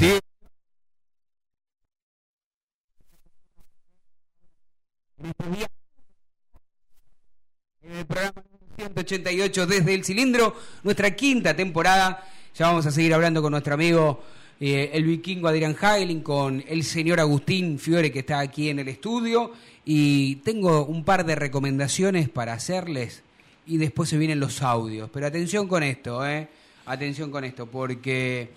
En el programa 188 desde el cilindro, nuestra quinta temporada. Ya vamos a seguir hablando con nuestro amigo eh, el vikingo Adrián Hagelin, con el señor Agustín Fiore que está aquí en el estudio. Y tengo un par de recomendaciones para hacerles y después se vienen los audios. Pero atención con esto, ¿eh? Atención con esto, porque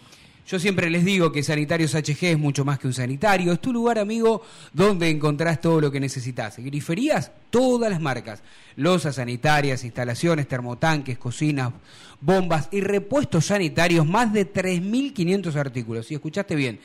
yo siempre les digo que Sanitarios HG es mucho más que un sanitario. Es tu lugar, amigo, donde encontrás todo lo que necesitas. Griferías, todas las marcas. Losas sanitarias, instalaciones, termotanques, cocinas, bombas y repuestos sanitarios. Más de 3.500 artículos. Si escuchaste bien.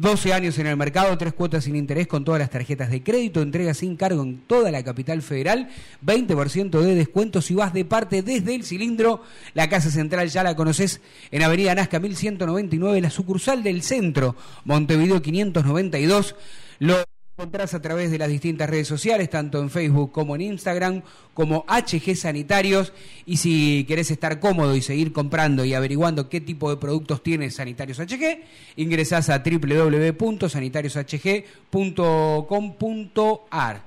12 años en el mercado, tres cuotas sin interés con todas las tarjetas de crédito, entrega sin cargo en toda la capital federal, 20% de descuento si vas de parte desde el cilindro. La casa central ya la conoces en Avenida Nazca 1199, la sucursal del centro, Montevideo 592. Lo encontrás a través de las distintas redes sociales, tanto en Facebook como en Instagram, como HG Sanitarios. Y si querés estar cómodo y seguir comprando y averiguando qué tipo de productos tiene Sanitarios HG, ingresás a www.sanitariushg.com.ar.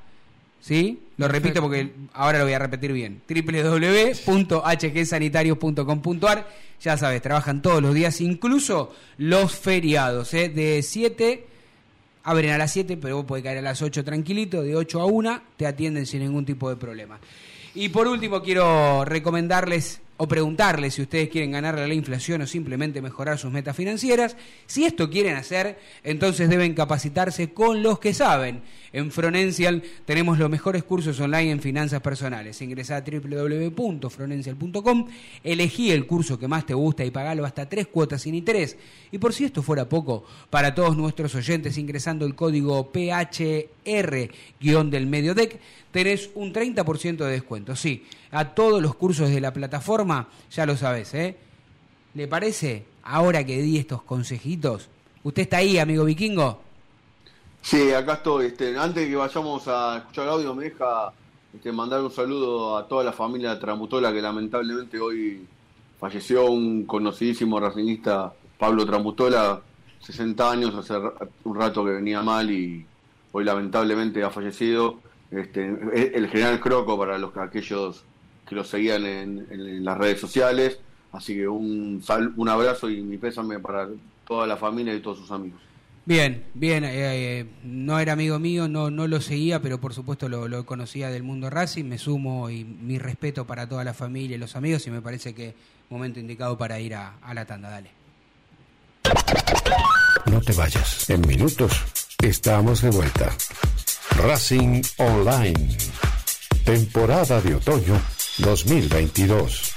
¿Sí? Lo repito porque ahora lo voy a repetir bien. www.hgsanitarios.com.ar. Ya sabes, trabajan todos los días, incluso los feriados, ¿eh? de 7 abren a las 7, pero vos podés caer a las 8 tranquilito, de 8 a 1, te atienden sin ningún tipo de problema. Y por último quiero recomendarles o preguntarles si ustedes quieren ganarle a la inflación o simplemente mejorar sus metas financieras. Si esto quieren hacer, entonces deben capacitarse con los que saben. En Fronencial tenemos los mejores cursos online en finanzas personales. Ingresa a www.fronencial.com, elegí el curso que más te gusta y pagalo hasta tres cuotas sin interés. Y por si esto fuera poco, para todos nuestros oyentes ingresando el código PHR-del Mediodec, tenés un 30% de descuento. Sí, a todos los cursos de la plataforma, ya lo sabes, ¿eh? ¿Le parece? Ahora que di estos consejitos, ¿usted está ahí, amigo vikingo? Sí, acá estoy. Este, antes de que vayamos a escuchar el audio, me deja este, mandar un saludo a toda la familia Tramutola que lamentablemente hoy falleció un conocidísimo racinista, Pablo Tramutola, 60 años, hace un rato que venía mal y hoy lamentablemente ha fallecido. Este, el general Croco para los aquellos que lo seguían en, las redes sociales. Así que un, un abrazo y mi pésame para toda la familia y todos sus amigos. Bien, bien, eh, eh, no era amigo mío, no, no lo seguía, pero por supuesto lo, conocía del mundo Racing, me sumo y mi respeto para toda la familia y los amigos y me parece que momento indicado para ir a, a la tanda, dale. No te vayas, en minutos estamos de vuelta. Racing Online, temporada de otoño 2022.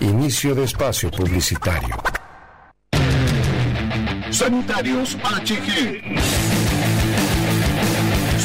Inicio de espacio publicitario. Sanitarios HG.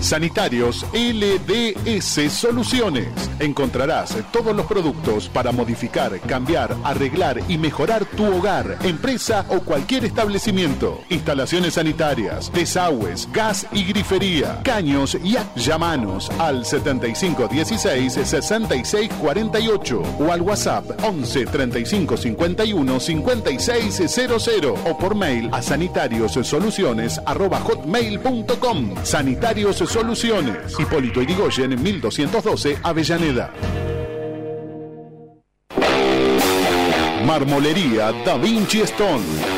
Sanitarios LDS Soluciones. Encontrarás todos los productos para modificar, cambiar, arreglar y mejorar tu hogar, empresa o cualquier establecimiento. Instalaciones sanitarias, desagües, gas y grifería, caños y llamanos al 7516 6648 o al WhatsApp 11 35 51 5600 o por mail a. Sanitarios Soluciones Soluciones. Hipólito Irigoyen en 1212 Avellaneda. Marmolería Da Vinci Stone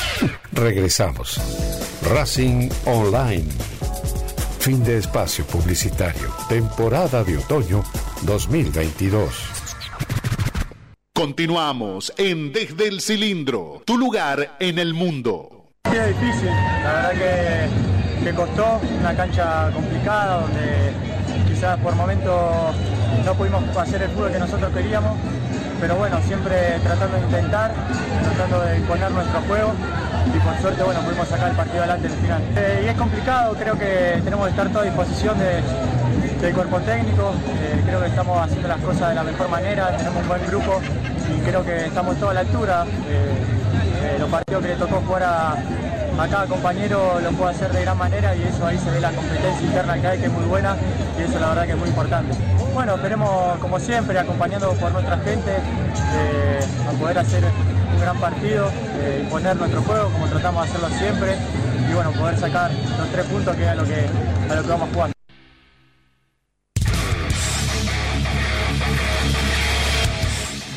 Regresamos. Racing Online. Fin de espacio publicitario. Temporada de otoño 2022. Continuamos en Desde el Cilindro, tu lugar en el mundo. Sí, es difícil, la verdad que, que costó, una cancha complicada donde quizás por momentos no pudimos hacer el fútbol que nosotros queríamos, pero bueno, siempre tratando de intentar, tratando de imponer nuestro juego y por suerte bueno, pudimos sacar el partido adelante en el final. Eh, y es complicado, creo que tenemos que estar todos a disposición de, del cuerpo técnico, eh, creo que estamos haciendo las cosas de la mejor manera, tenemos un buen grupo y creo que estamos todos a la altura. Los partidos que le tocó jugar a cada compañero lo puede hacer de gran manera y eso ahí se ve la competencia interna que hay que es muy buena y eso la verdad que es muy importante. Bueno, esperemos como siempre acompañando por nuestra gente a poder hacer un gran partido, eh, poner nuestro juego como tratamos de hacerlo siempre y bueno, poder sacar los tres puntos que es a lo que, a lo que vamos jugar.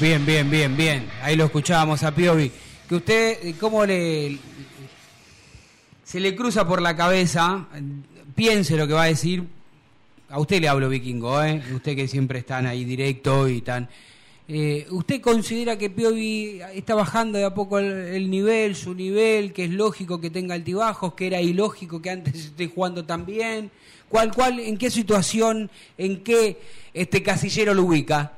Bien, bien, bien, bien. Ahí lo escuchábamos a Piovi. Que usted, ¿cómo le... Se le cruza por la cabeza, piense lo que va a decir. A usted le hablo vikingo, ¿eh? Usted que siempre están ahí directo y tan... Eh, ¿Usted considera que Piovi está bajando de a poco el, nivel, su nivel, que es lógico que tenga altibajos, que era ilógico que antes esté jugando tan bien? ¿Cuál, cuál, ¿En qué situación, en qué este casillero lo ubica?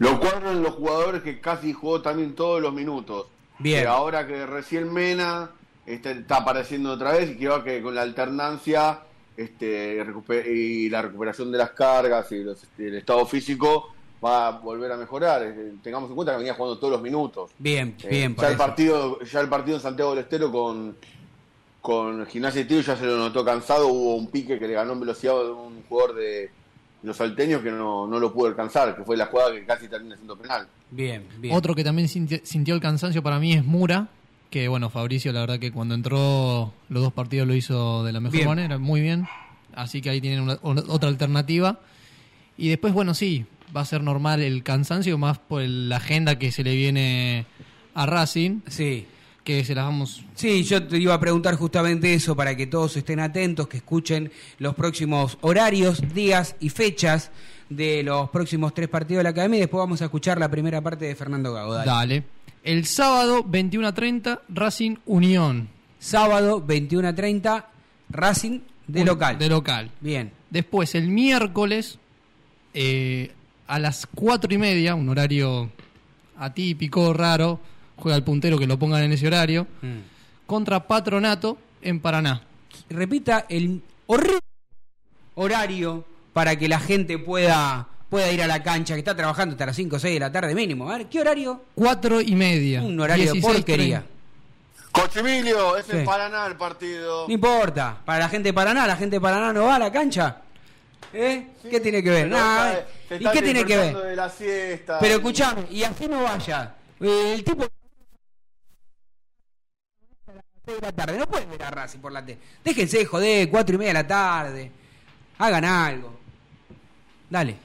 Lo cuadran los jugadores que casi jugó también todos los minutos. Bien. ahora que recién Mena este, está apareciendo otra vez y que va que con la alternancia este, y la recuperación de las cargas y este, el estado físico va a volver a mejorar. Tengamos en cuenta que venía jugando todos los minutos. Bien, Eh, bien. ya el partido, ya el partido en Santiago del Estero con con Gimnasia y Tiro ya se lo notó cansado, hubo un pique que le ganó en velocidad de un jugador de los salteños que no, no lo pudo alcanzar, que fue la jugada que casi termina siendo penal. Bien, bien. Otro que también sinti- sintió el cansancio para mí es Mura, que bueno, Fabricio la verdad que cuando entró los dos partidos lo hizo de la mejor Bien. manera, muy bien. Así que ahí tienen una- otra alternativa. Y después, bueno, sí, va a ser normal el cansancio, más por el- la agenda que se le viene a Racing. Sí. Que se las vamos... Sí, yo te iba a preguntar justamente eso para que todos estén atentos, que escuchen los próximos horarios, días y fechas de los próximos tres partidos de la academia y después vamos a escuchar la primera parte de Fernando Gago. Dale. Dale. El sábado, 21 a 30, Racing Unión. Sábado, 21 a 30, Racing de Un- local. De local. Bien. Después, el miércoles, eh, a las cuatro y media, un horario atípico, raro, juega el puntero que lo pongan en ese horario, contra Patronato en Paraná. Repita el horrible horario para que la gente pueda pueda ir a la cancha, que está trabajando hasta las 5 o 6 de la tarde mínimo. A ver, ¿qué horario? Cuatro y media. Un horario de 16:30. porquería. Cochimilio, es Sí. en Paraná el partido. No importa, para la gente de Paraná, la gente de Paraná no va a la cancha. ¿Eh? ¿Qué tiene que ver? Nada, está- ¿eh? se ¿Y qué tiene que ver? despertando de la siesta. Pero escuchame, y así no vaya. Eh, El tipo de la tarde, no pueden ver a Racing por la tele. Déjense de joder, cuatro y media de la tarde. Hagan algo. Dale.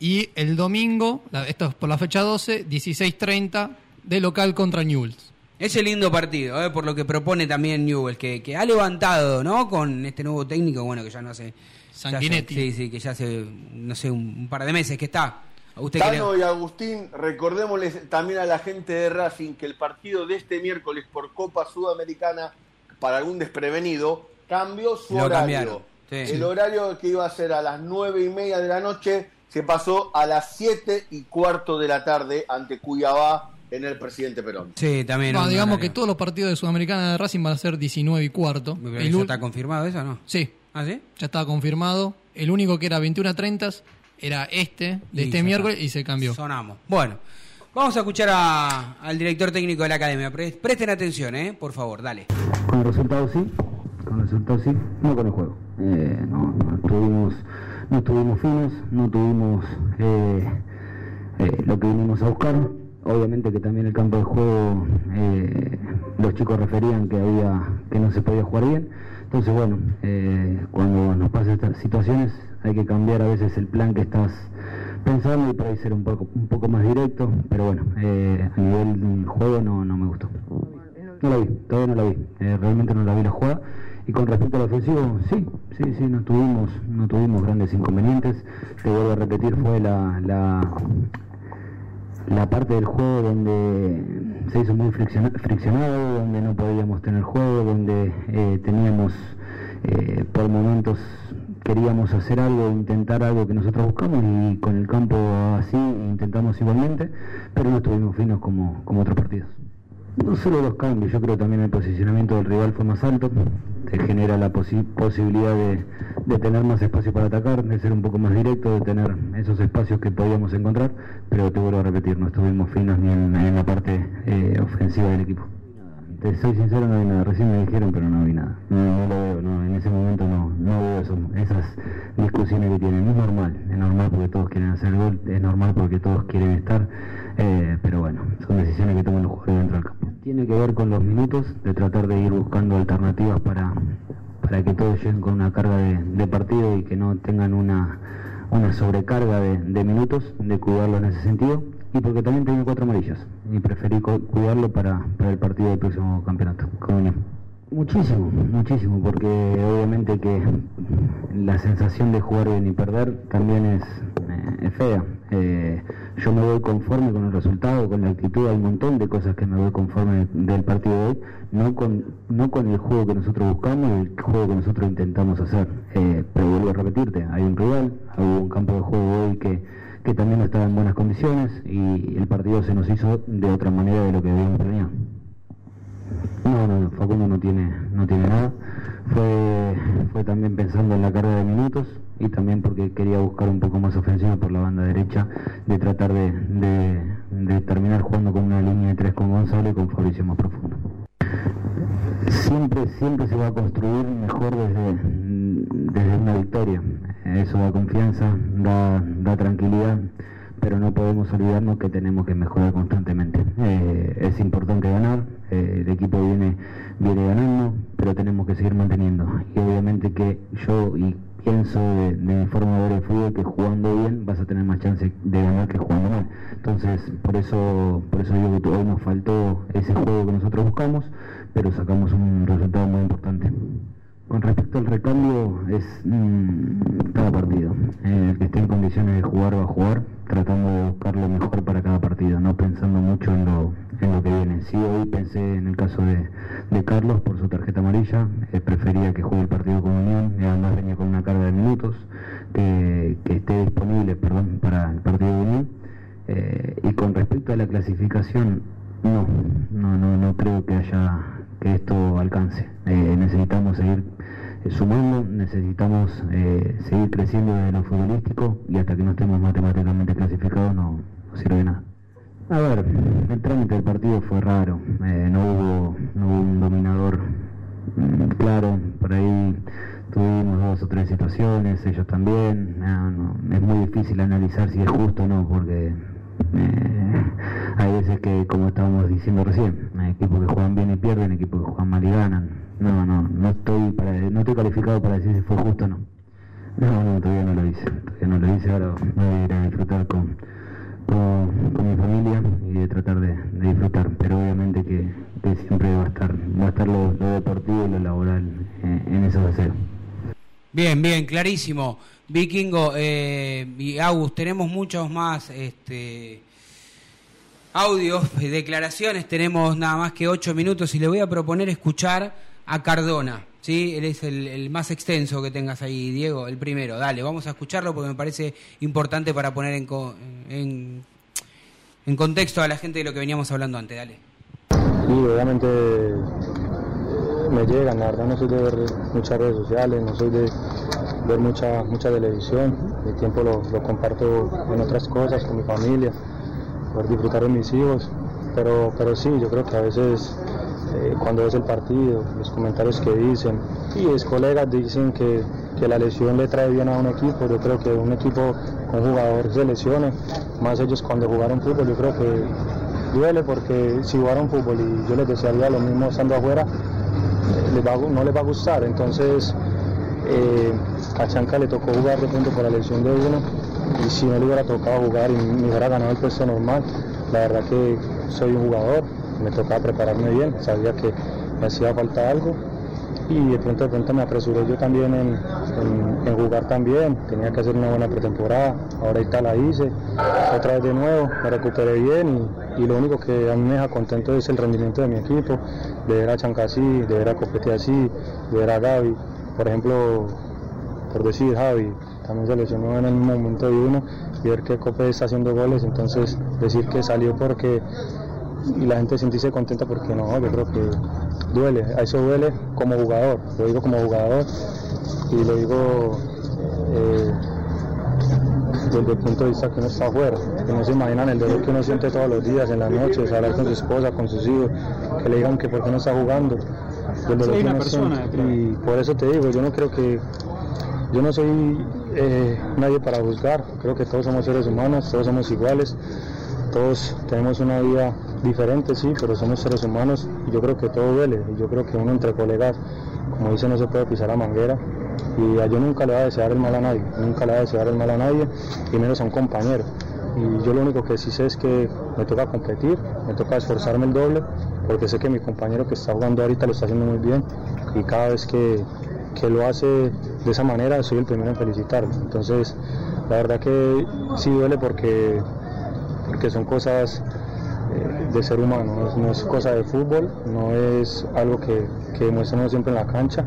Y el domingo, la- esto es por la fecha 12, 16.30, de local contra Newell's. Ese lindo partido, eh, por lo que propone también Newell, que, que ha levantado, ¿no? Con este nuevo técnico, bueno, que ya no hace... ya Sanguinetti. hace- sí, sí, que ya hace, no sé, un, un par de meses que está. ¿A usted Tano y Agustín, recordémosles también a la gente de Racing que el partido de este miércoles por Copa Sudamericana, para algún desprevenido, cambió su Lo horario. sí. El horario que iba a ser a las nueve y media de la noche se pasó a las siete y cuarto de la tarde ante Cuyabá en el Presidente Perón. Sí, también. No, digamos horario. que todos los partidos de Sudamericana de Racing van a ser 19 y cuarto. El ¿Ya está confirmado eso no? Sí. ¿Ah, sí? Ya estaba confirmado. El único que era 21 a 30 era este, de Y este miércoles, está. y se cambió. Sonamos. Bueno, vamos a escuchar a- al director técnico de la academia. Pre- Presten atención, ¿eh? Por favor, dale. Con el resultado sí, con el resultado sí, no con el juego. Eh, no, no estuvimos, no estuvimos finos, no tuvimos eh, eh, lo que vinimos a buscar. Obviamente que también el campo de juego, eh, los chicos referían que había, que no se podía jugar bien. Entonces bueno, cuando nos pasan estas situaciones hay que cambiar a veces el plan que estás pensando y por ahí ser un poco, un poco más directo. Pero bueno, a nivel juego no, no me gustó. No la vi, todavía no la vi. Realmente no la vi la jugada. Y con respecto al ofensivo, sí, sí, sí, no tuvimos, no tuvimos grandes inconvenientes. Te vuelvo a repetir, fue la, la, la parte del juego donde se hizo muy fricciona- friccionado, donde no podíamos tener juego, donde eh, teníamos eh, por momentos queríamos hacer algo, intentar algo que nosotros buscamos y con el campo así intentamos igualmente, pero no estuvimos finos como, como otros partidos. No solo los cambios, yo creo también el posicionamiento del rival fue más alto, te genera la posibilidad de, tener más espacio para atacar, de ser un poco más directo, de tener esos espacios que podíamos encontrar, pero te vuelvo a repetir, no estuvimos finos ni en, la parte eh, ofensiva del equipo. Te soy sincero, no vi nada, recién me dijeron, pero no vi nada, no, lo veo, no, en ese momento no, no veo esas discusiones que tienen, es normal, es normal porque todos quieren hacer gol, es normal porque todos quieren estar eh, pero bueno, son decisiones que toman los jugadores dentro del campo. Tiene que ver con los minutos, de tratar de ir buscando alternativas para, para que todos lleguen con una carga de, partido y que no tengan una, una sobrecarga de, minutos, de cuidarlo en ese sentido. Y porque también tengo cuatro amarillas y preferí cuidarlo para, para el partido del próximo campeonato Muchísimo, muchísimo, porque obviamente que la sensación de jugar bien y perder también es, eh, fea. Eh, yo me voy conforme con el resultado, con la actitud, hay un montón de cosas que me voy conforme del partido de hoy, no con, no con el juego que nosotros buscamos el juego que nosotros intentamos hacer. Eh, pero vuelvo a repetirte, hay un rival, hay un campo de juego hoy que, que también no estaba en buenas condiciones y el partido se nos hizo de otra manera de lo que habíamos planeado. No, no, Facundo no tiene, no tiene nada. Fue, fue también pensando en la carga de minutos y también porque quería buscar un poco más ofensiva por la banda derecha, de tratar de, de, terminar jugando con una línea de tres con Gonzalo y con Fabricio más profundo. Siempre, siempre se va a construir mejor desde, desde una victoria. Eso da confianza, da, da tranquilidad pero no podemos olvidarnos que tenemos que mejorar constantemente. Eh, es importante ganar, eh, el equipo viene, viene ganando, pero tenemos que seguir manteniendo. Y obviamente que yo y pienso de, mi forma de ver el fútbol que jugando bien vas a tener más chance de ganar que jugando mal. Entonces, por eso, por eso digo que hoy nos faltó ese juego que nosotros buscamos, pero sacamos un resultado muy importante. Con respecto al recambio, es mm, cada partido. el que esté en condiciones de jugar va a jugar, tratando de buscar lo mejor para cada partido, no pensando mucho en lo, en lo que viene. Sí, hoy pensé en el caso de, Carlos por su tarjeta amarilla, eh, prefería que juegue el partido con Unión, además venía con una carga de minutos, que, esté disponible perdón, para el partido de Unión. Eh, y con respecto a la clasificación, no, no, no, no creo que haya que esto alcance. Eh, necesitamos seguir sumando, necesitamos eh, seguir creciendo desde lo futbolístico y hasta que no estemos matemáticamente clasificados no, sirve de nada. A ver, el trámite del partido fue raro, no, hubo, no hubo un dominador mm, claro, por ahí tuvimos dos o tres situaciones, ellos también, es muy difícil analizar si es justo o no, porque eh, hay veces que, como estábamos diciendo recién, hay equipos que juegan bien y pierden, equipos que juegan mal y ganan. No, no, no estoy para, no estoy calificado para decir si fue justo o no. No, no, todavía no lo hice. Todavía no lo hice, ahora voy a ir a disfrutar con, con, mi familia y de tratar de, disfrutar. Pero obviamente que, siempre va a estar, va a estar lo, deportivo y lo laboral eh, en esos deseos. Bien, bien, clarísimo. Vikingo eh, y August, tenemos muchos más este, audios, declaraciones, tenemos nada más que ocho minutos y le voy a proponer escuchar a Cardona. ¿sí? Él es el, más extenso que tengas ahí, Diego, el primero. Dale, vamos a escucharlo porque me parece importante para poner en, en, en contexto a la gente de lo que veníamos hablando antes. Dale. Sí, obviamente me llegan, la verdad no soy de ver muchas redes sociales, no soy de ver mucha, mucha televisión, mi tiempo lo, comparto en otras cosas, con mi familia, por disfrutar de mis hijos, pero, pero sí, yo creo que a veces eh, cuando ves el partido, los comentarios que dicen, y mis colegas dicen que, que, la lesión le trae bien a un equipo, yo creo que un equipo con jugadores se lesione, más ellos cuando jugaron fútbol, yo creo que duele porque si jugaron fútbol y yo les desearía lo mismo estando afuera, no les va a gustar. Entonces, eh, a Chanca le tocó jugar de pronto por la lesión de uno y si no le hubiera tocado jugar y me hubiera ganado el puesto normal, la verdad que soy un jugador, me tocaba prepararme bien, sabía que me hacía falta algo y de pronto de pronto me apresuré yo también en, jugar también, tenía que hacer una buena pretemporada, ahorita la hice, otra vez de nuevo, me recuperé bien y, lo único que a me deja contento es el rendimiento de mi equipo, de ver a Chanca así, de ver a Copete así, de ver a Gaby, por ejemplo, por decir Javi, también se lesionó en el momento de uno y ver que Copete está haciendo goles, entonces decir que salió porque y la gente sentirse contenta porque no, yo creo que duele, a eso duele como jugador, lo digo como jugador y lo digo eh, desde el punto de vista que uno está afuera, que no se imaginan el dolor que uno siente todos los días, en las noches, hablar con su esposa, con sus hijos, que le digan que por qué no está jugando, dolor Sí, que uno persona siente. detrás. y por eso te digo, yo no creo que yo no soy eh, nadie para juzgar, creo que todos somos seres humanos, todos somos iguales, todos tenemos una vida diferente, sí, pero somos seres humanos y yo creo que todo duele, y yo creo que uno entre colegas, como dice, no se puede pisar la manguera y a yo nunca le voy a desear el mal a nadie, nunca le voy a desear el mal a nadie y menos a un compañero. Y yo lo único que sí sé es que me toca competir, me toca esforzarme el doble, porque sé que mi compañero que está jugando ahorita lo está haciendo muy bien y cada vez que, que lo hace de esa manera soy el primero en felicitarlo. Entonces, la verdad que sí duele porque, porque son cosas de ser humano, no es, cosa de fútbol, no es algo que, que demuestran siempre en la cancha.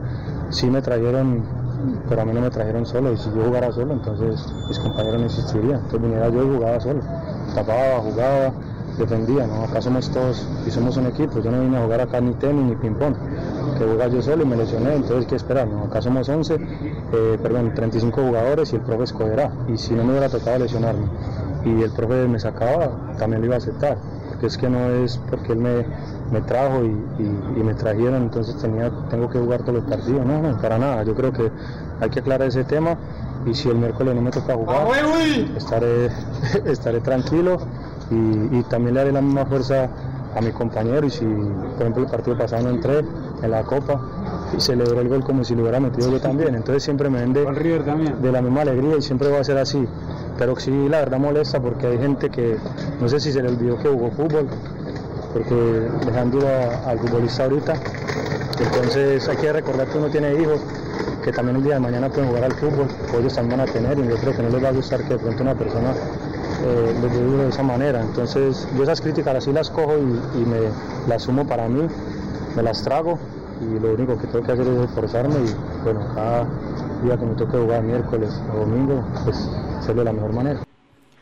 Sí me trajeron, pero a mí no me trajeron solo, y si yo jugara solo, entonces mis compañeros no existirían. Entonces viniera yo y jugaba solo, tapaba, jugaba, defendía, ¿no? Acá somos todos y somos un equipo, yo no vine a jugar acá ni tenis ni ping-pong, que jugar yo solo y me lesioné, entonces ¿qué esperar? No? Acá somos 11, eh, perdón, 35 jugadores y el profe escogerá, y si no me hubiera tocado lesionarme y el profe me sacaba, también lo iba a aceptar, porque es que no es porque él me, me trajo y, y- y me trajeron, entonces tenía, tengo que jugar todos los partidos, no, no, para nada, yo creo que hay que aclarar ese tema y si el miércoles no me toca jugar, estaré, estaré tranquilo y, y también le haré la misma fuerza a mi compañero. Y si por ejemplo el partido pasado no entré en la copa y celebré el gol como si lo hubiera metido yo también entonces siempre me vende de la misma alegría y siempre va a ser así pero sí la verdad molesta porque hay gente que no sé si se le olvidó que jugó fútbol porque dejan duro a- al futbolista ahorita entonces hay que recordar que uno tiene hijos que también el día de mañana pueden jugar al fútbol, o ellos también van a tener, y yo creo que no les va a gustar que de pronto una persona eh, les de esa manera. Entonces, yo esas críticas así las cojo y, y me las sumo para mí, me las trago, y lo único que tengo que hacer es esforzarme, y bueno, cada día que me toque jugar miércoles o domingo, pues hacerlo de la mejor manera.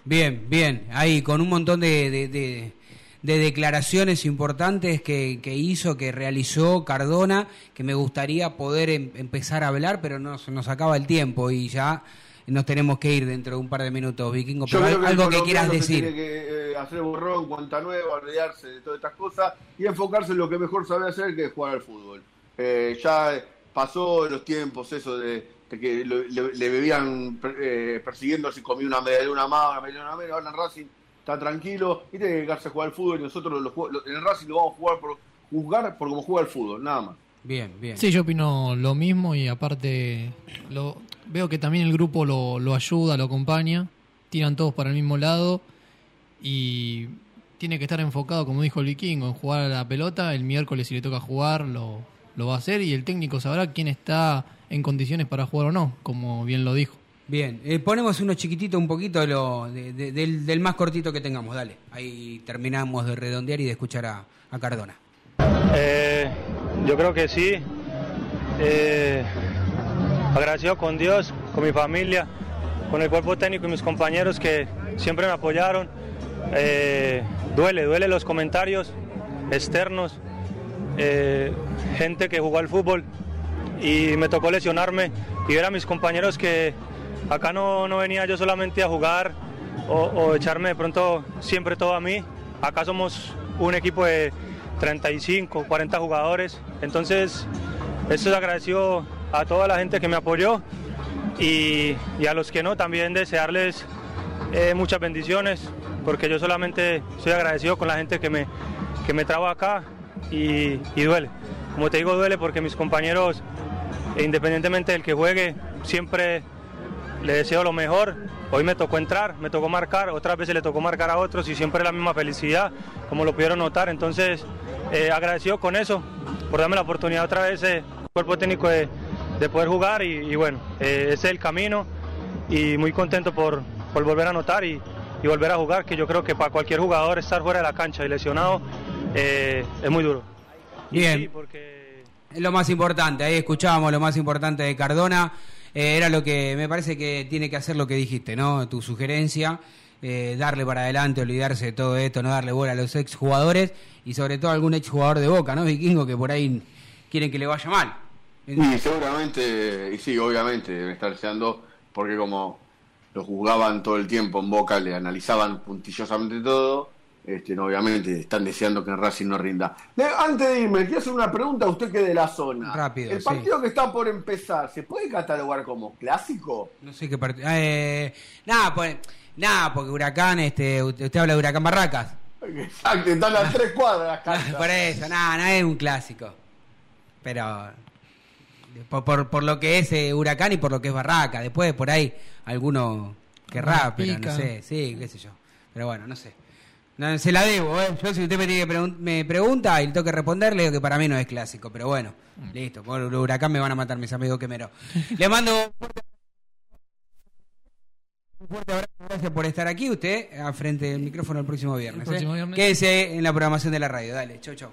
Bien, bien. Ahí con un montón de, de- de- de declaraciones importantes que, que hizo, que realizó Cardona, que me gustaría poder em- empezar a hablar, pero no, se nos acaba el tiempo y ya nos tenemos que ir dentro de un par de minutos, Vikingo. Pero el algo que quieras decir. Tiene que eh, hacer borrón, cuenta nueva, olvidarse de todas estas cosas y enfocarse en lo que mejor sabe hacer, que es jugar al fútbol. Eh, ya pasó los tiempos eso de, de que lo- le, le bebían eh, persiguiendo si comía una media luna más, una media luna menos. Ahora en Racing está tranquilo y tiene que dedicarse a jugar al fútbol y nosotros lo jug- lo- en el Racing lo vamos a jugar por juzgar por cómo juega el fútbol, nada más. Bien, bien. Sí, yo opino lo mismo y aparte lo, veo que también el grupo lo, lo ayuda, lo acompaña, tiran todos para el mismo lado y tiene que estar enfocado, como dijo el vikingo, en jugar a la pelota. El miércoles si le toca jugar lo, lo va a hacer y el técnico sabrá quién está en condiciones para jugar o no, como bien lo dijo. Bien, eh, ponemos uno chiquitito, un poquito de lo, de- de- del, del más cortito que tengamos, dale. Ahí terminamos de redondear y de escuchar a, a Cardona. Eh, yo creo que sí. Eh, agradecido con Dios, con mi familia, con el cuerpo técnico y mis compañeros que siempre me apoyaron. Eh, duele, duele los comentarios externos, eh, gente que jugó al fútbol y me tocó lesionarme y ver a mis compañeros que acá no, no venía yo solamente a jugar o, echarme de pronto siempre todo a mí. Acá somos un equipo de 35, 40 jugadores. Entonces, esto es agradecido a toda la gente que me apoyó y, y a los que no, también desearles eh, muchas bendiciones, porque yo solamente soy agradecido con la gente que me, que me acá y, y duele. Como te digo, duele porque mis compañeros, independientemente del que juegue, siempre le deseo lo mejor. Hoy me tocó entrar, me tocó marcar, otras veces le tocó marcar a otros y siempre la misma felicidad, como lo pudieron notar. Entonces, eh, agradecido con eso, por darme la oportunidad otra vez, eh, cuerpo técnico, de, de poder jugar y, y bueno, eh, ese es el camino y muy contento por, por volver a anotar y, y volver a jugar, que yo creo que para cualquier jugador estar fuera de la cancha y lesionado eh, es muy duro. Bien. Lo más importante, ahí escuchábamos lo más importante de Cardona. Eh, era lo que me parece que tiene que hacer lo que dijiste, ¿no? Tu sugerencia. eh, darle para adelante, olvidarse de todo esto, no darle bola a los exjugadores y sobre todo a algún exjugador de Boca, ¿no? Vikingo que por ahí quieren que le vaya mal. Y seguramente, y sí, obviamente deben estar deseando, porque como lo juzgaban todo el tiempo en Boca, le analizaban puntillosamente todo, este, no, obviamente están deseando que Racing no rinda. Le- antes de irme, quiero hacer una pregunta a usted que es de la zona. Rápido, El sí. partido que está por empezar, ¿se puede catalogar como clásico? No sé qué partido. Eh, nada, pues, nada, porque Huracán, este, usted, usted habla de Huracán Barracas. Exacto, están a tres cuadras las canchas. Por eso, nada, nada es un clásico. Pero por, por, por lo que es eh, Huracán y por lo que es Barraca. Después por ahí alguno querrá, pero no sé, sí, qué sé yo. Pero bueno, no sé. No, se la debo, ¿eh? Yo si usted me, tiene que pregun- me pregunta y le tengo que responder, le digo que para mí no es clásico. Pero bueno, listo. Por el Huracán me van a matar mis amigos quemeros. Le mando un fuerte un fuerte abrazo, gracias por estar aquí. Usted, al frente del micrófono el próximo viernes. El próximo ¿eh? viernes. Quédese en la programación de la radio. Dale, chau, chau.